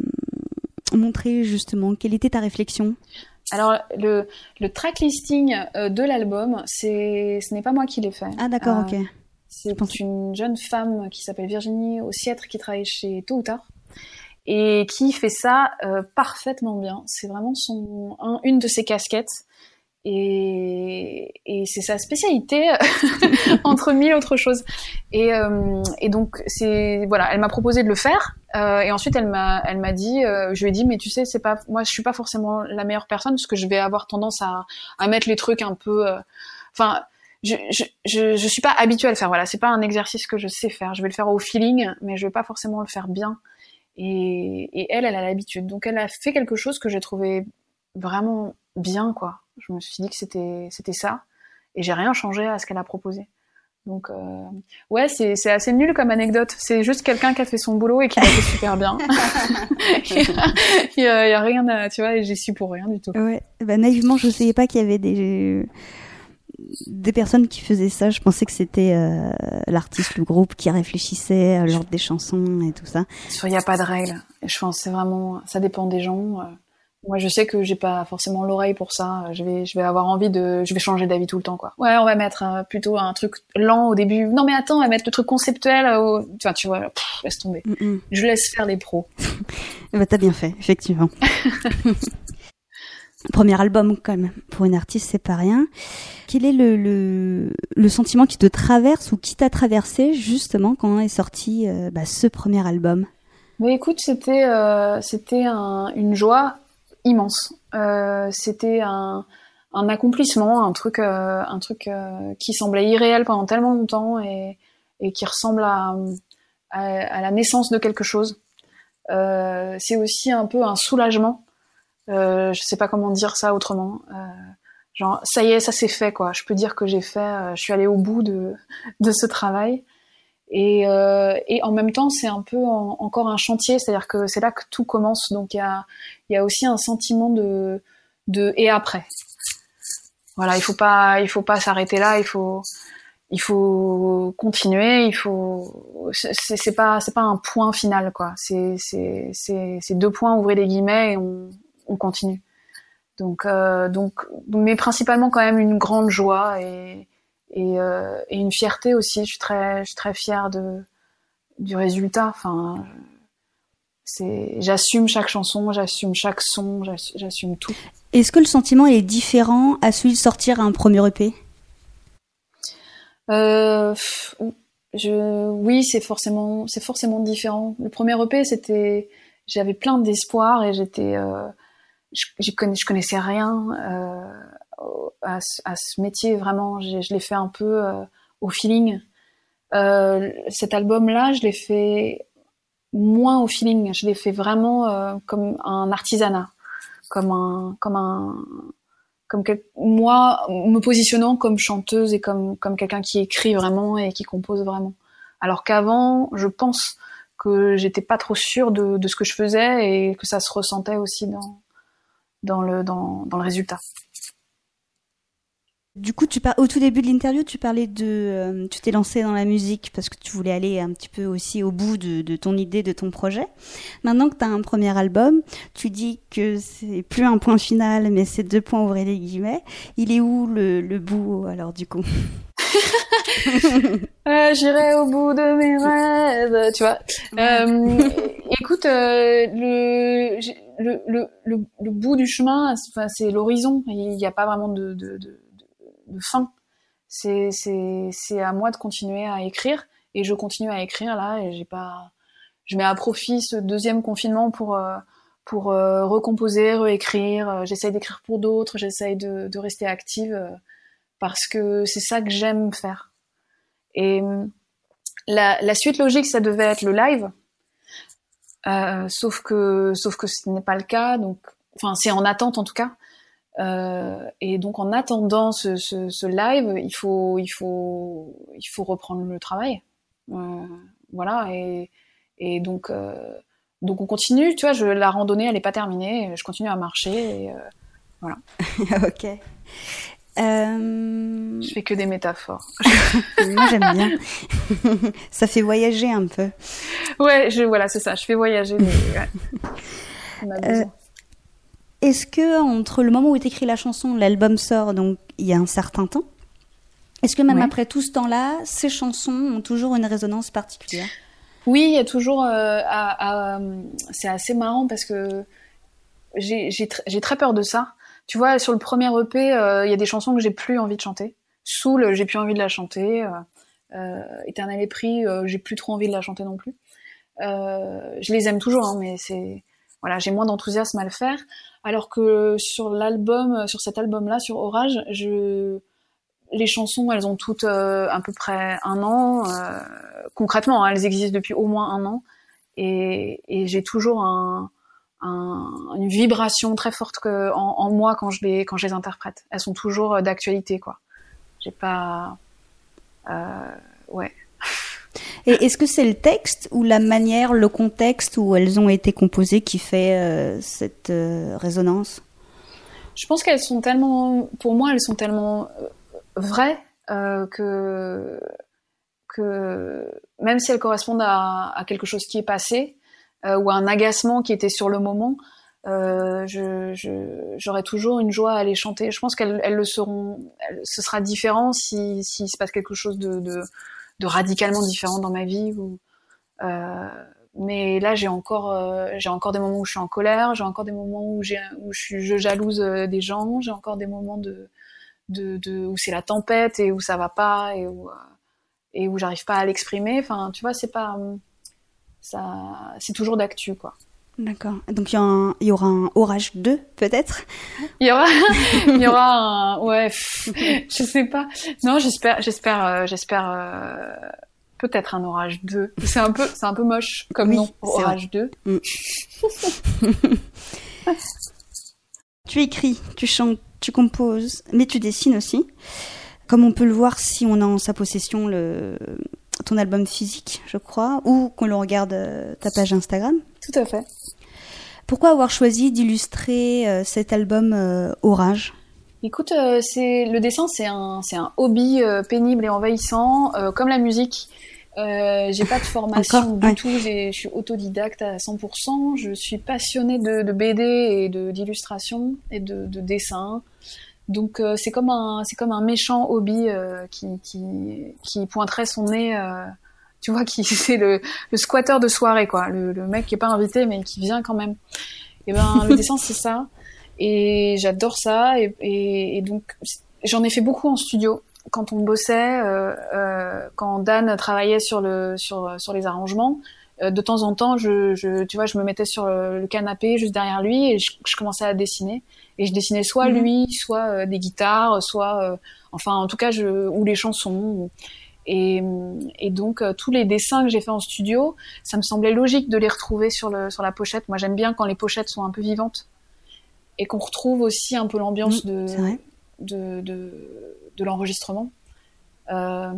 montrer justement? Quelle était ta réflexion? Alors le, le track listing euh, de l'album, c'est ce n'est pas moi qui l'ai fait. Ah d'accord, ok. C'est pense- une jeune femme qui s'appelle Virginie Aussiètre qui travaille chez Tôt ou Tard et qui fait ça parfaitement bien. C'est vraiment son un- une de ses casquettes et, et c'est sa spécialité entre mille autres choses. Et, euh, et donc c'est voilà, elle m'a proposé de le faire euh, et ensuite elle m'a elle m'a dit, euh, je lui ai dit mais tu sais c'est pas moi je suis pas forcément la meilleure personne parce que je vais avoir tendance à, à mettre les trucs un peu, euh, enfin je, je, je, je suis pas habituée à le faire. Voilà, c'est pas un exercice que je sais faire. Je vais le faire au feeling, mais je vais pas forcément le faire bien. Et, et elle, elle a l'habitude. Donc elle a fait quelque chose que j'ai trouvé vraiment bien, quoi. Je me suis dit que c'était c'était ça, et j'ai rien changé à ce qu'elle a proposé. Donc euh, ouais, c'est c'est assez nul comme anecdote. C'est juste quelqu'un qui a fait son boulot et qui l'a fait super bien. Il y, a, il y a rien à, tu vois, et j'y suis pour rien du tout. Ouais, bah, naïvement, je ne savais pas qu'il y avait des des personnes qui faisaient ça. Je pensais que c'était euh, l'artiste, le groupe qui réfléchissait à l'ordre des chansons et tout ça. Il n'y a pas de règle. Je pense que c'est vraiment, ça dépend des gens. Euh. Moi, je sais que j'ai pas forcément l'oreille pour ça. Je vais, je vais avoir envie de, je vais changer d'avis tout le temps, quoi. Ouais, on va mettre euh, plutôt un truc lent au début. Non, mais attends, on va mettre le truc conceptuel. Au... Enfin, tu vois, pff, laisse tomber. Mm -mm. Je laisse faire les pros. bah, t'as bien fait, effectivement. Premier album, quand même, pour une artiste, c'est pas rien. Quel est le, le, le sentiment qui te traverse ou qui t'a traversé, justement, quand est sorti euh, bah, ce premier album? Mais écoute, c'était euh, c'était un, une joie immense. Euh, c'était un, un accomplissement, un truc, euh, un truc euh, qui semblait irréel pendant tellement longtemps et, qui ressemble à, à, la naissance de quelque chose. C'est aussi un peu un soulagement. Je sais pas comment dire ça autrement. Genre, ça y est, ça c'est fait, quoi. Je peux dire que j'ai fait, je suis allée au bout de, de ce travail. Et, euh, et en même temps, c'est un peu en- encore un chantier, c'est-à-dire que c'est là que tout commence. Donc il y a, y a aussi un sentiment de, de et après. Voilà, il faut pas, il faut pas s'arrêter là. Il faut, il faut continuer. Il faut, c'est pas, c'est pas un point final, quoi. C'est, c'est, c'est deux points ouvrez les guillemets et on, on continue. Donc, euh, donc, mais principalement quand même une grande joie et, et, euh, et une fierté aussi. Je suis très, je suis très fière de du résultat. Enfin, c'est, j'assume chaque chanson, j'assume chaque son, j'ass- j'assume tout. Est-ce que le sentiment est différent à celui de sortir un premier EP Euh, je, oui, c'est forcément, c'est forcément différent. Le premier EP, c'était, j'avais plein d'espoir et j'étais, euh, je, je, connais, je connaissais rien euh, à, ce- métier vraiment. Je l'ai fait un peu euh, au feeling. Euh, cet album-là, je l'ai fait moins au feeling. Je l'ai fait vraiment euh, comme un artisanat, comme un, comme un, comme moi me positionnant comme chanteuse et comme comme quelqu'un qui écrit vraiment et qui compose vraiment. Alors qu'avant, je pense que j'étais pas trop sûre de, ce que je faisais et que ça se ressentait aussi dans dans le dans le résultat. Du coup, tu par... au tout début de l'interview, tu parlais de, euh, tu t'es lancé dans la musique parce que tu voulais aller un petit peu aussi au bout de, de ton idée, de ton projet. Maintenant que tu as un premier album, tu dis que c'est plus un point final, mais c'est deux points ouvrez les guillemets. Il est où le, le bout alors du coup? Euh, J'irai au bout de mes rêves, tu vois. Euh, écoute, euh, le, le, le, bout du chemin, c'est l'horizon. Il n'y a pas vraiment de, de, de, de- fin. C'est, à moi de continuer à écrire et je continue à écrire là et j'ai pas, je mets à profit ce deuxième confinement pour euh, pour euh, recomposer, réécrire. Euh, J'essaye d'écrire pour d'autres, j'essaye de, rester active parce que c'est ça que j'aime faire. Et la, la suite logique, ça devait être le live, sauf que sauf que ce n'est pas le cas. Donc, enfin, c'est en attente en tout cas. Euh, et donc, en attendant ce, ce, ce live, il faut il faut il faut reprendre le travail. Euh, voilà. Et et donc euh, donc on continue. Tu vois, je, la randonnée, elle est pas terminée. Je continue à marcher. Et, euh, Ok. Euh... je fais que des métaphores. Moi j'aime bien. ça fait voyager un peu. Ouais, je, voilà, c'est ça. Je fais voyager. Mais, ouais. On a besoin. Est-ce que entre le moment où tu écris la chanson, l'album sort, donc il y a un certain temps, est-ce que même Ouais. après tout ce temps-là, ces chansons ont toujours une résonance particulière? Oui, il y a toujours. euh, à- à- c'est assez marrant parce que j'ai j'ai tr- j'ai très peur de ça tu vois, sur le premier EP, euh, il y a des chansons que j'ai plus envie de chanter. Soul, j'ai plus envie de la chanter. Euh, euh, Éternel euh, j'ai plus trop envie de la chanter non plus. Euh, je les aime toujours, hein, mais c'est voilà, j'ai moins d'enthousiasme à le faire. Alors que sur l'album, sur cet album-là, sur Orage, je les chansons, elles ont toutes euh, à peu près un an. Euh, concrètement, hein, elles existent depuis au moins un an, et, et j'ai toujours un, un, une vibration très forte que, en, moi quand je les quand je les interprète. Elles sont toujours d'actualité, quoi. J'ai pas, euh, ouais. Et est-ce que c'est le texte ou la manière, le contexte où elles ont été composées qui fait euh, cette euh, résonance? Je pense qu'elles sont tellement, pour moi, elles sont tellement euh, vraies que que même si elles correspondent à, à quelque chose qui est passé ou à un agacement qui était sur le moment, euh, je, j'aurais toujours une joie à les chanter. Je pense qu'elles elles le seront. Ce sera différent si s'il se passe quelque chose de, de, radicalement différent dans ma vie. Euh, mais là, j'ai encore euh, encore des moments où je suis en colère. J'ai encore des moments où où je je jalouse euh, des gens. J'ai encore des moments de, de, de où c'est la tempête et où ça va pas et où et où j'arrive pas à l'exprimer. Enfin, tu vois, c'est pas ça, c'est toujours d'actu, quoi. D'accord. Donc il y, un, il y, aura un orage 2 peut-être? Il y aura, il y aura un, ouais, pff, je sais pas. Non, j'espère, j'espère, euh, j'espère euh, peut-être un orage 2. C'est un peu, c'est un peu moche comme oui, nom, orage 2. Mm. tu écris, tu chantes, tu composes, mais tu dessines aussi. Comme on peut le voir si on a en sa possession le, ton album physique, je crois, ou qu'on le regarde euh, ta page Instagram. Tout à fait. Pourquoi avoir choisi d'illustrer euh, cet album euh, Orage? Écoute, euh, c'est le dessin, c'est un, c'est un hobby euh, pénible et envahissant, euh, comme la musique. j'ai pas de formation Encore du ouais. tout, je suis autodidacte à 100%. Je suis passionnée de, de BD et de d'illustration et de, de dessin. Donc euh, c'est comme un c'est comme un méchant hobby euh, qui, qui qui pointerait son nez. Tu vois, qui c'est le, le squatter de soirée quoi, le, le mec qui est pas invité mais qui vient quand même. Et ben le dessin c'est ça et j'adore ça et, et, et donc j'en ai fait beaucoup en studio quand on bossait, euh, euh, quand Dan travaillait sur le sur sur les arrangements. euh, de temps en temps, je, je, tu vois, je me mettais sur le, le canapé juste derrière lui et je, je commençais à dessiner. Et je dessinais soit Mhm. lui, soit euh, des guitares, soit, euh, enfin, en tout cas, je, ou les chansons. ou- Et, et donc, euh, tous les dessins que j'ai fait en studio, ça me semblait logique de les retrouver sur, le, sur la pochette. Moi, j'aime bien quand les pochettes sont un peu vivantes et qu'on retrouve aussi un peu l'ambiance Mm, de, de, de l'enregistrement. Euh,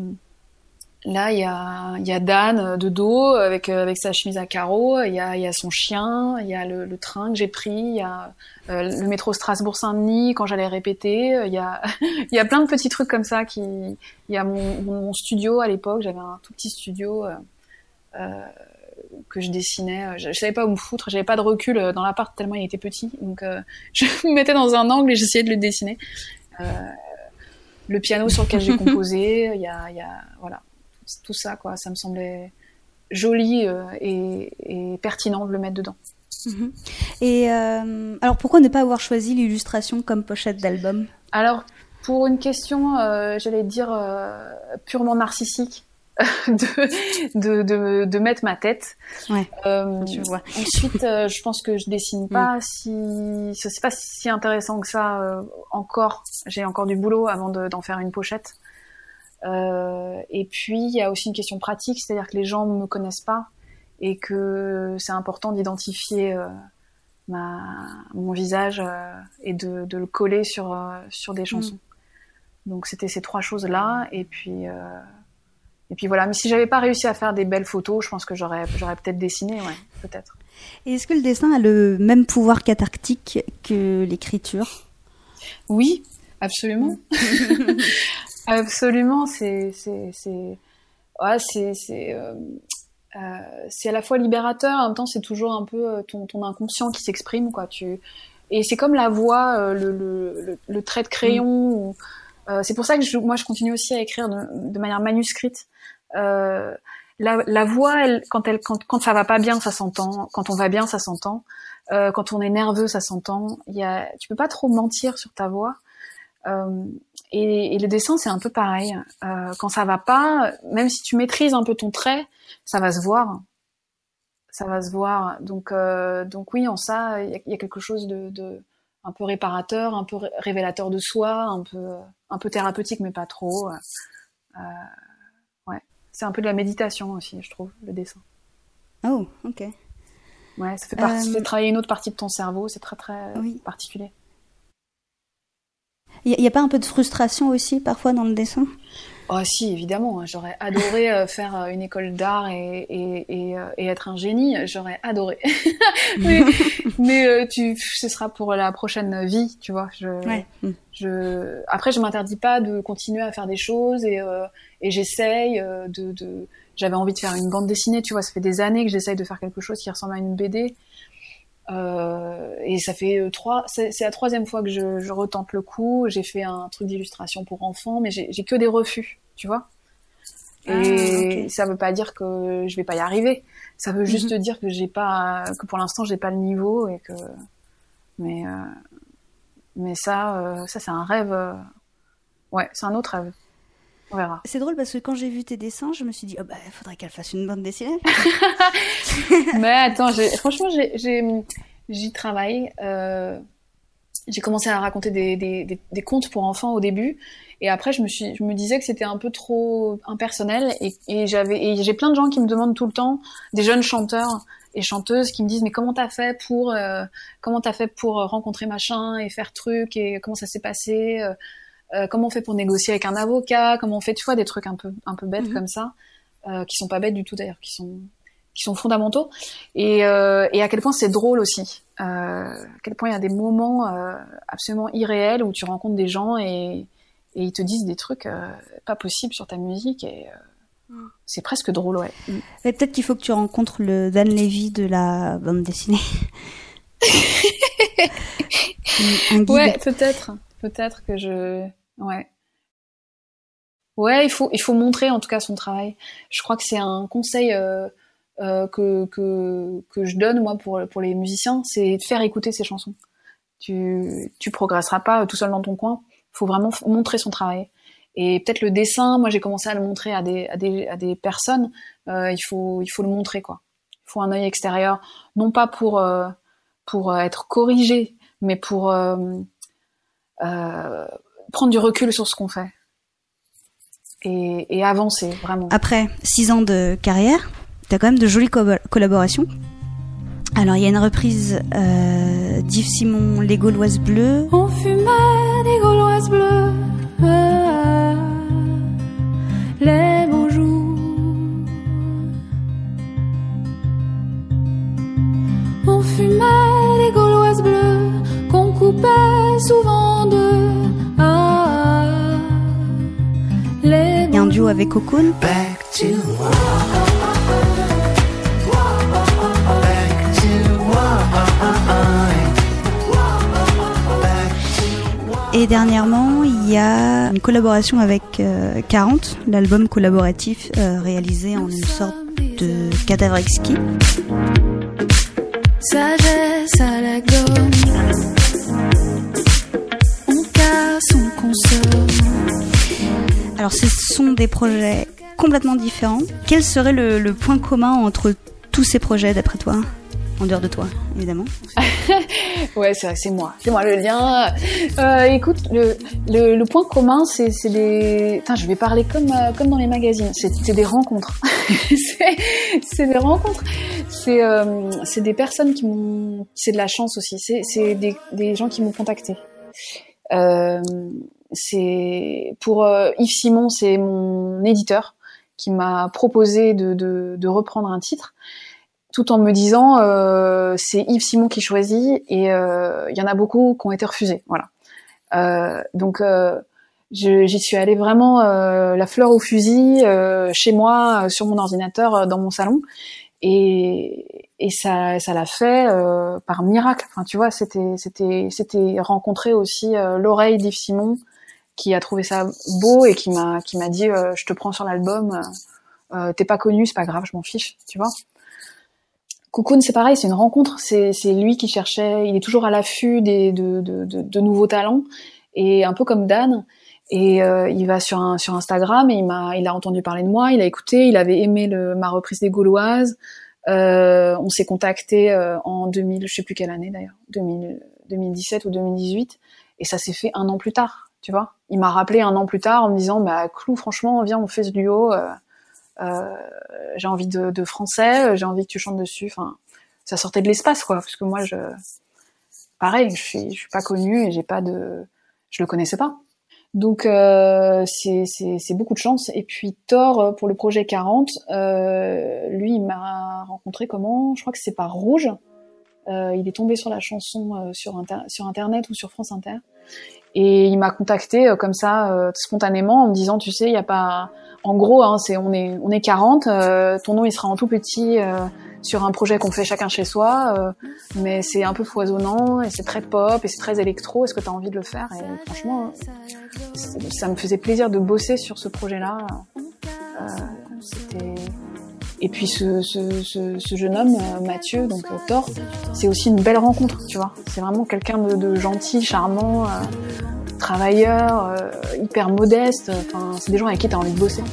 là, il y a, y a Dan euh, de dos avec, euh, avec sa chemise à carreaux, il y a, il y a son chien, il y a le, le train que j'ai pris, il y a euh, le métro Strasbourg-Saint-Denis quand j'allais répéter, il y a, il y a plein de petits trucs comme ça. Qui, il y a mon, mon, studio à l'époque, j'avais un tout petit studio. Euh, euh, que je dessinais, je, je savais pas où me foutre, j'avais pas de recul dans l'appart tellement il était petit, donc euh, je me mettais dans un angle et j'essayais de le dessiner. Euh, le piano sur lequel j'ai composé, il y a, il y a voilà tout ça quoi, ça me semblait joli euh, et, et pertinent de le mettre dedans. Mhm. Et euh, alors pourquoi ne pas avoir choisi l'illustration comme pochette d'album? Alors pour une question, euh, j'allais dire euh, purement narcissique. de, de, de, de mettre ma tête. Ouais, je vois. Ensuite, je pense que je dessine pas si, c'est pas si intéressant que ça encore. J'ai encore du boulot avant de- d'en faire une pochette. Euh, et puis il y a aussi une question pratique, c'est-à-dire que les gens me connaissent pas et que c'est important d'identifier euh, ma mon visage euh, et de, de le coller sur sur des chansons. Donc c'était ces trois choses là et puis et puis voilà. Mais si j'avais pas réussi à faire des belles photos, je pense que j'aurais j'aurais peut-être dessiné, ouais, peut-être. Et est-ce que le dessin a le même pouvoir cathartique que l'écriture? Oui, absolument. absolument, c'est c'est c'est ouais, c'est c'est euh, euh, c'est à la fois libérateur, en même temps c'est toujours un peu euh, ton ton inconscient qui s'exprime quoi. Tu et c'est comme la voix, euh, le, le, le, le trait de crayon. ou- euh, c'est pour ça que je, moi je continue aussi à écrire de, de manière manuscrite. Euh, la, la voix, elle, quand elle, quand, quand ça va pas bien, ça s'entend. Quand on va bien, ça s'entend. Euh, quand on est nerveux, ça s'entend. Il y a, tu peux pas trop mentir sur ta voix. Euh, et, et, le dessin, c'est un peu pareil. Euh, quand ça va pas, même si tu maîtrises un peu ton trait, ça va se voir. Ça va se voir. Donc, euh, donc oui, en ça, il y a, y a, quelque chose de, de, un peu réparateur, un peu révélateur de soi, un peu, un peu thérapeutique, mais pas trop. Euh, ouais, c'est un peu de la méditation aussi, je trouve, le dessin. Oh, ok. Ouais, ça fait, partie, travailler une autre partie de ton cerveau, c'est très très Oui. particulier. Il n'y a, pas un peu de frustration aussi parfois dans le dessin? Oh si, évidemment. J'aurais adoré euh, faire euh, une école d'art et, et, et, euh, et, être un génie. J'aurais adoré. mais mais tu, ce sera pour la prochaine vie, tu vois. Je, ouais. je... Après, je m'interdis pas de continuer à faire des choses et, et j'essaye de, de... J'avais envie de faire une bande dessinée, tu vois. Ça fait des années que j'essaye de faire quelque chose qui ressemble à une BD. Euh, et ça fait euh, trois, c'est la troisième fois que je, je retente le coup. J'ai fait un truc d'illustration pour enfants, mais j'ai que des refus, tu vois. Et ah, okay. ça veut pas dire que je vais pas y arriver. Ça veut juste mm -hmm. dire que j'ai pas, que pour l'instant j'ai pas le niveau et que, mais euh, mais ça, euh, ça c'est un rêve. Ouais, c'est un autre rêve. On verra. C'est drôle parce que quand j'ai vu tes dessins, je me suis dit, oh bah, il faudrait qu'elle fasse une bande dessinée. Mais attends, franchement, j'y travaille. Euh, j'ai commencé à raconter des, des, des, des, contes pour enfants au début. Et après, je me, suis, je me disais que c'était un peu trop impersonnel. Et, et j'ai plein de gens qui me demandent tout le temps, des jeunes chanteurs et chanteuses qui me disent mais comment t'as fait pour euh, comment t'as fait pour rencontrer machin et faire truc et comment ça s'est passé euh, euh, comment on fait pour négocier avec un avocat, comment on fait, tu vois, des trucs un peu, un peu bêtes mmh. comme ça, euh, qui sont pas bêtes du tout d'ailleurs, qui sont, qui sont fondamentaux, et, euh, et à quel point c'est drôle aussi, à quel point il y a des moments absolument irréels où tu rencontres des gens et, et ils te disent des trucs pas possibles sur ta musique et c'est presque drôle, ouais. Mais peut-être qu'il faut que tu rencontres le Dan Levy de la bande dessinée. un guide. Ouais, peut-être, peut-être que je Ouais. Ouais, il faut, il faut montrer en tout cas son travail. Je crois que c'est un conseil euh, euh, que, que, que je donne moi pour, pour les musiciens, c'est de faire écouter ses chansons. Tu, tu progresseras pas tout seul dans ton coin. Il faut vraiment montrer son travail. Et peut-être le dessin, moi j'ai commencé à le montrer à des, à des, à des personnes. Euh, il faut, il faut le montrer quoi. Il faut un œil extérieur, non pas pour, euh, pour être corrigé, mais pour euh, prendre du recul sur ce qu'on fait et, et, avancer vraiment. Après six ans de carrière, tu as quand même de jolies co collaborations. Alors il y a une reprise euh, d'Yves Simon, Les Gauloises Bleues. On fumait des Gauloises Bleues, ah, les beaux jours. On fumait des Gauloises Bleues qu'on coupait souvent avec Cocoon. Et dernièrement, il y a une collaboration avec euh, 40, l'album collaboratif euh, réalisé en une sorte de cadavre exquis. Sagesse à la gomme, Alors ce sont des projets complètement différents. Quel serait le, point commun entre tous ces projets d'après toi? En dehors de toi, évidemment. ouais, c'est c'est moi, c'est moi le lien. Euh, écoute, le, le, point commun, c'est des. Enfin, je vais parler comme euh, comme dans les magazines. C'est des rencontres. c'est des rencontres. C'est euh, des personnes qui m'ont. C'est de la chance aussi. C'est des, des gens qui m'ont contacté. Euh, c'est pour euh, Yves Simon, c'est mon éditeur qui m'a proposé de, de, de, reprendre un titre, tout en me disant euh, c'est Yves Simon qui choisit et euh, il y en a beaucoup qui ont été refusés. Voilà. Euh, donc euh, j'y suis allée vraiment la fleur au fusil chez moi sur mon ordinateur dans mon salon et, et ça ça l'a fait par miracle. Enfin tu vois c'était c'était c'était rencontrer aussi l'oreille d'Yves Simon qui a trouvé ça beau et qui m'a qui m'a dit euh, je te prends sur l'album Euh, T'es pas connu, c'est pas grave, je m'en fiche, tu vois. Cocoon, c'est pareil, c'est une rencontre. C'est c'est lui qui cherchait, il est toujours à l'affût des de, de, de, nouveaux talents et un peu comme Dan. Et euh, il va sur un, sur Instagram et il m'a il a entendu parler de moi, il a écouté, il avait aimé le, ma reprise des Gauloises. Euh, on s'est contacté euh, en 2000, je sais plus quelle année d'ailleurs, 2000, 2017 ou 2018, et ça s'est fait un an plus tard, tu vois. Il m'a rappelé un an plus tard en me disant, bah Clou, franchement, viens, on fait ce duo. Euh, euh, j'ai envie de, de français, j'ai envie que tu chantes dessus. Enfin, ça sortait de l'espace, quoi, parce que moi, je, pareil, je suis, je suis pas connue et j'ai pas de, je le connaissais pas. Donc euh, c'est beaucoup de chance. Et puis Thor euh, pour le projet 40, euh, lui il m'a rencontré comment? Je crois que c'est par Rouge. Euh, il est tombé sur la chanson euh, sur, sur internet ou sur France Inter. Et il m'a contacté euh, comme ça euh, spontanément en me disant tu sais il y a pas en gros hein, c'est on est on est 40 euh, ton nom il sera en tout petit sur un projet qu'on fait chacun chez soi euh, mais c'est un peu foisonnant et c'est très pop et c'est très électro est-ce que tu as envie de le faire? Et franchement ça me faisait plaisir de bosser sur ce projet-là. Euh, c'était- et puis ce, ce, ce, ce jeune homme, euh, Mathieu, donc euh, Thor, c'est aussi une belle rencontre, tu vois. C'est vraiment quelqu'un de, de gentil, charmant, euh, travailleur, euh, hyper modeste. Enfin, c'est des gens avec qui tu as envie de bosser.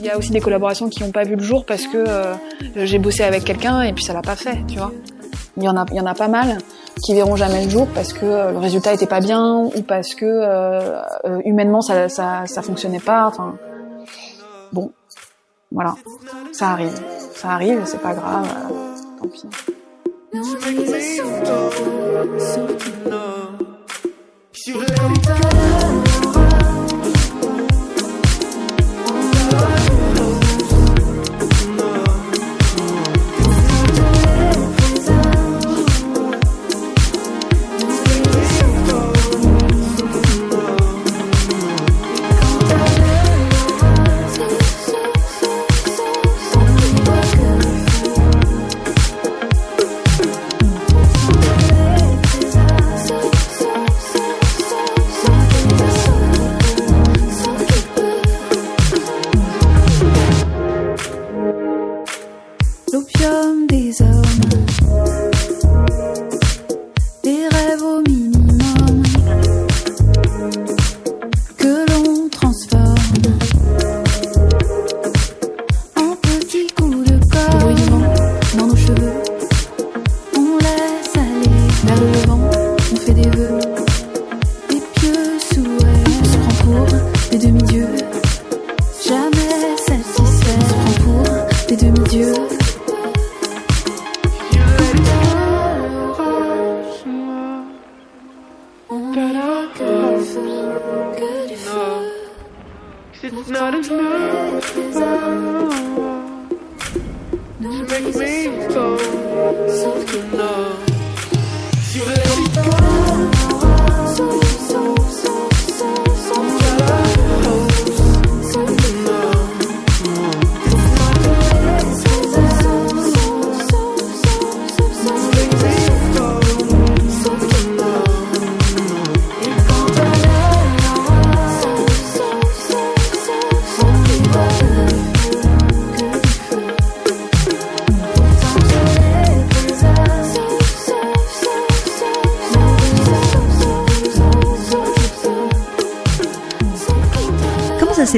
Il y a aussi des collaborations qui n'ont pas vu le jour parce que euh, j'ai bossé avec quelqu'un et puis ça l'a pas fait, tu vois. Il y en a, il y en a pas mal qui verront jamais le jour parce que euh, le résultat était pas bien ou parce que humainement ça, ça, ça fonctionnait pas. Enfin, bon, voilà, ça arrive, ça arrive, c'est pas grave, euh, tant pis.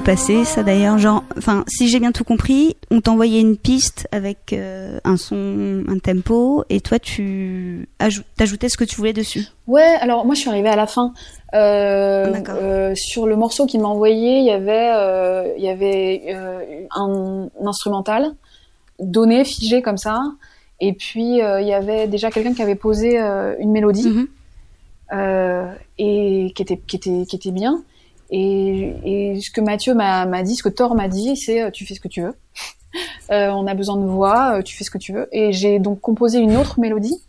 Passé ça d'ailleurs Genre, enfin, si j'ai bien tout compris, on t'envoyait une piste avec euh, un son, un tempo, et toi tu ajou- t'ajoutais ce que tu voulais dessus. Ouais, alors moi je suis arrivée à la fin. Euh, euh, sur le morceau qu'il m'a envoyé, il y avait, il y avait un, un instrumental donné, figé comme ça, et puis il y avait déjà quelqu'un qui avait posé une mélodie Mhm. euh, et qui était qui était qui était bien. Et, et ce que Mathieu m'a dit, ce que Thor m'a dit, c'est euh, tu fais ce que tu veux. Euh, on a besoin de voix, euh, tu fais ce que tu veux. Et j'ai donc composé une autre mélodie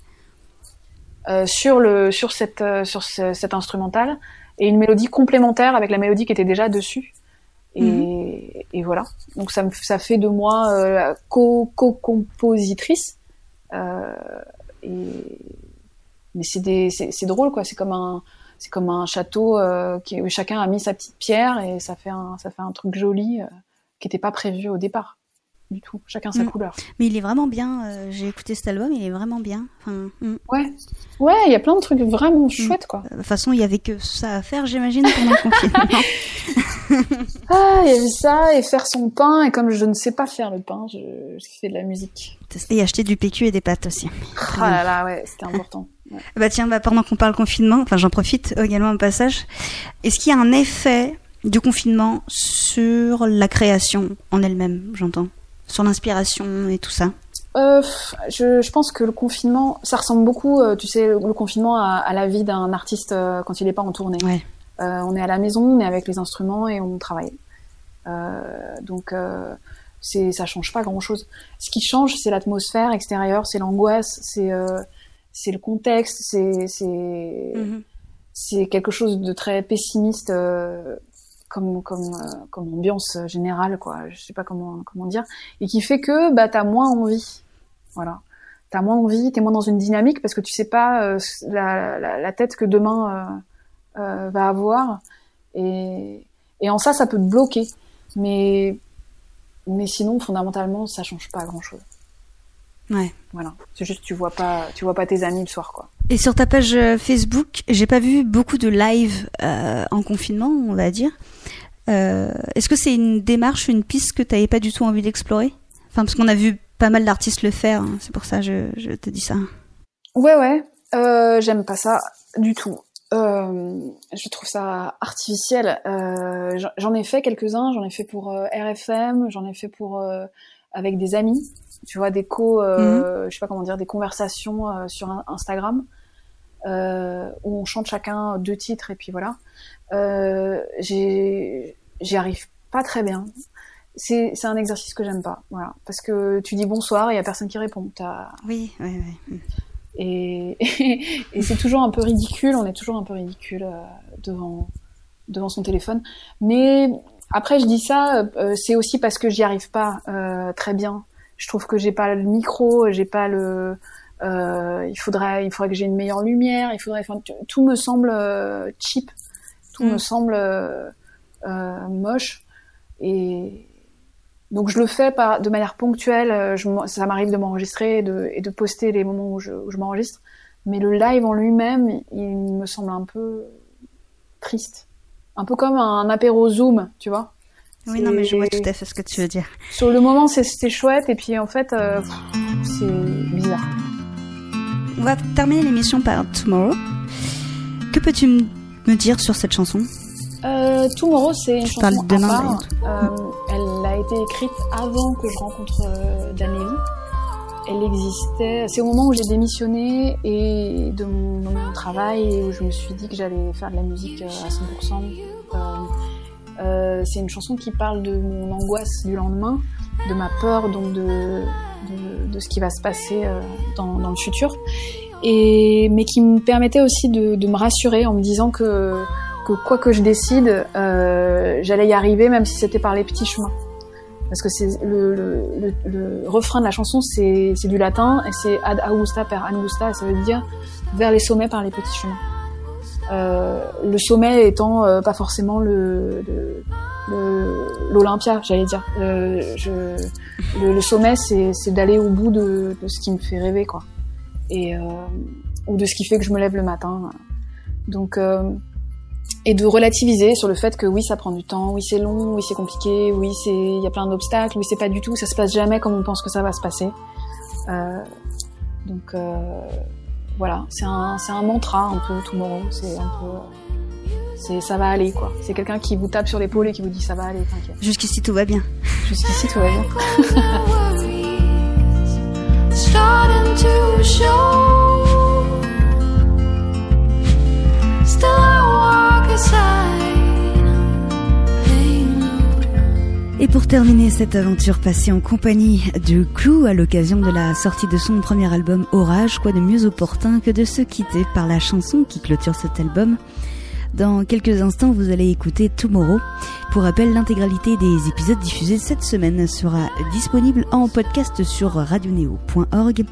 euh, sur le sur cette euh, sur ce- cet instrumental et une mélodie complémentaire avec la mélodie qui était déjà dessus. Et, et voilà. Donc ça me ça fait de moi euh, co co-compositrice. Euh, et mais c'est des c'est drôle quoi. C'est comme un c'est comme un château euh, qui, où chacun a mis sa petite pierre et ça fait un ça fait un truc joli euh, qui n'était pas prévu au départ. du tout. Chacun sa Mm. couleur. Mais il est vraiment bien. euh, J'ai écouté cet album, il est vraiment bien. Enfin, mm. Ouais, ouais, il y a plein de trucs vraiment chouettes quoi. de toute façon, il y avait que ça à faire, j'imagine, pendant le confinement. Ah, il y avait ça et faire son pain et comme je ne sais pas faire le pain, je, je fais de la musique. Et acheter du PQ et des pâtes aussi. Ah là là, ouais, c'était important. Ouais. Bah tiens, bah pendant qu'on parle confinement, enfin j'en profite également au passage. Est-ce qu'il y a un effet du confinement sur la création en elle-même, j'entends, sur l'inspiration et tout ça? Euh, je, je pense que le confinement, ça ressemble beaucoup, euh, tu sais, le, le confinement à, à la vie d'un artiste euh, quand il n'est pas en tournée. Ouais. Euh, on est à la maison, on est avec les instruments et on travaille. Euh, donc c'est, ça change pas grand-chose. Ce qui change, c'est l'atmosphère extérieure, c'est l'angoisse, c'est c'est le contexte, c'est c'est Mhm. c'est quelque chose de très pessimiste euh, comme comme euh, comme ambiance générale quoi. Je sais pas comment comment dire. Et qui fait que bah t'as moins envie. Voilà. T'as moins envie t'es moins dans une dynamique parce que tu sais pas euh, la, la, la tête que demain va avoir. Et et en ça ça peut te bloquer. Mais mais sinon fondamentalement ça change pas grand chose Ouais. voilà c'est juste tu vois pas tu vois pas tes amis le soir quoi Et sur ta page euh, Facebook, j'ai pas vu beaucoup de live euh, en confinement, on va dire. Euh, Est-ce que c'est une démarche, une piste que t'avais pas du tout envie d'explorer? Enfin, parce qu'on a vu pas mal d'artistes le faire, hein, c'est pour ça que je, je te dis ça. Ouais, ouais. Euh, J'aime pas ça du tout. Je trouve ça artificiel. J'en- ai fait quelques-uns. J'en ai fait pour RFM. J'en ai fait pour avec des amis. Tu vois, des co, euh, je sais pas comment dire, des conversations euh, sur un- Instagram euh, où on chante chacun deux titres et puis voilà. Euh, j'ai- J'y arrive pas très bien. C'est c'est un exercice que j'aime pas. Voilà, parce que tu dis bonsoir et y a personne qui répond. Oui, oui, oui. et, et c'est toujours un peu ridicule, on est toujours un peu ridicule euh, devant, devant son téléphone. Mais après, je dis ça, euh, c'est aussi parce que j'y arrive pas euh, très bien. Je trouve que j'ai pas le micro, j'ai pas le. euh, il faudrait, il faudrait que j'ai une meilleure lumière. Il faudrait, enfin, tout me semble euh, cheap, tout Mm. me semble euh, moche. Et donc je le fais par, de manière ponctuelle. Je, ça m'arrive de m'enregistrer et de, et de poster les moments où je, où je m'enregistre. Mais le live en lui-même, il me semble un peu triste. Un peu comme un apéro Zoom, tu vois. Oui, non, mais je vois tout à fait ce que tu veux dire. Sur le moment, c'est- c'était chouette, et puis en fait, euh, c'est bizarre. On va terminer l'émission par Tomorrow. Que peux-tu me dire sur cette chanson? Euh, Tomorrow, c'est une Tu parles chanson de demain, à part. Euh, elle a été écrite avant que je rencontre euh, Danelli. Elle existait. C'est au moment où j'ai démissionné et de mon, de mon travail et où je me suis dit que j'allais faire de la musique à 100%. Euh, c'est une chanson qui parle de mon angoisse du lendemain, de ma peur donc de, de, ce qui va se passer euh, dans, dans le futur, et mais qui me permettait aussi de, de me rassurer en me disant que que quoi que je décide, euh, j'allais y arriver, même si c'était par les petits chemins. Parce que le, le, refrain de la chanson, c'est du latin et c'est ad augusta per angusta, ça veut dire vers les sommets par les petits chemins. Euh, le sommet étant euh, pas forcément le le- l'Olympia, j'allais dire. Euh, je, le, sommet, c'est d'aller au bout de, de ce qui me fait rêver, quoi. Et euh, ou de ce qui fait que je me lève le matin. Donc euh, et de relativiser sur le fait que oui ça prend du temps, oui c'est long, oui c'est compliqué, oui c'est il y a plein d'obstacles, oui c'est pas du tout, ça se passe jamais comme on pense que ça va se passer. Euh, donc voilà, c'est un c'est un mantra un peu tomorrow, c'est un peu c'est ça va aller quoi. C'est quelqu'un qui vous tape sur l'épaule et qui vous dit ça va aller, t'inquiète. Jusqu'ici, tout va bien. Jusqu'ici tout va bien. Et pour terminer cette aventure passée en compagnie de Clou à l'occasion de la sortie de son premier album Orage, quoi de mieux opportun que de se quitter par la chanson qui clôture cet album. Dans quelques instants, vous allez écouter Tomorrow. Pour rappel, l'intégralité des épisodes diffusés cette semaine sera disponible en podcast sur radioneo.org.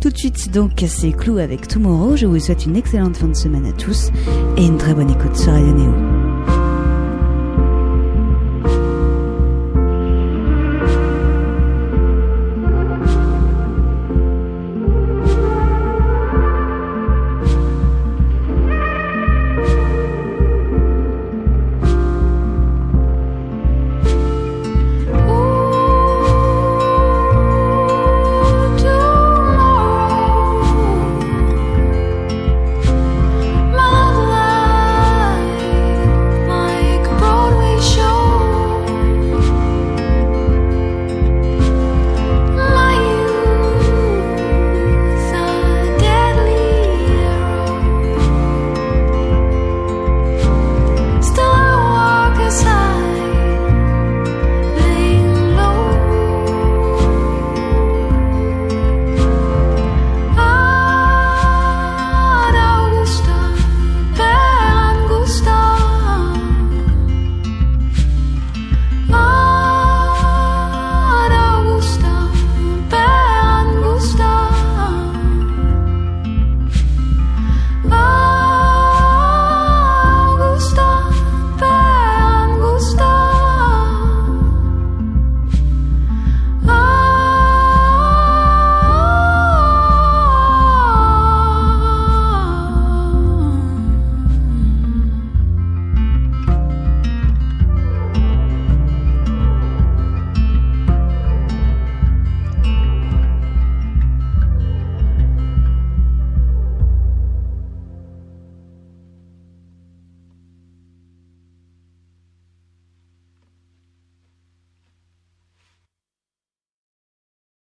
Tout de suite, donc, c'est Clou avec Tomorrow. Je vous souhaite une excellente fin de semaine à tous et une très bonne écoute sur Radio Néo.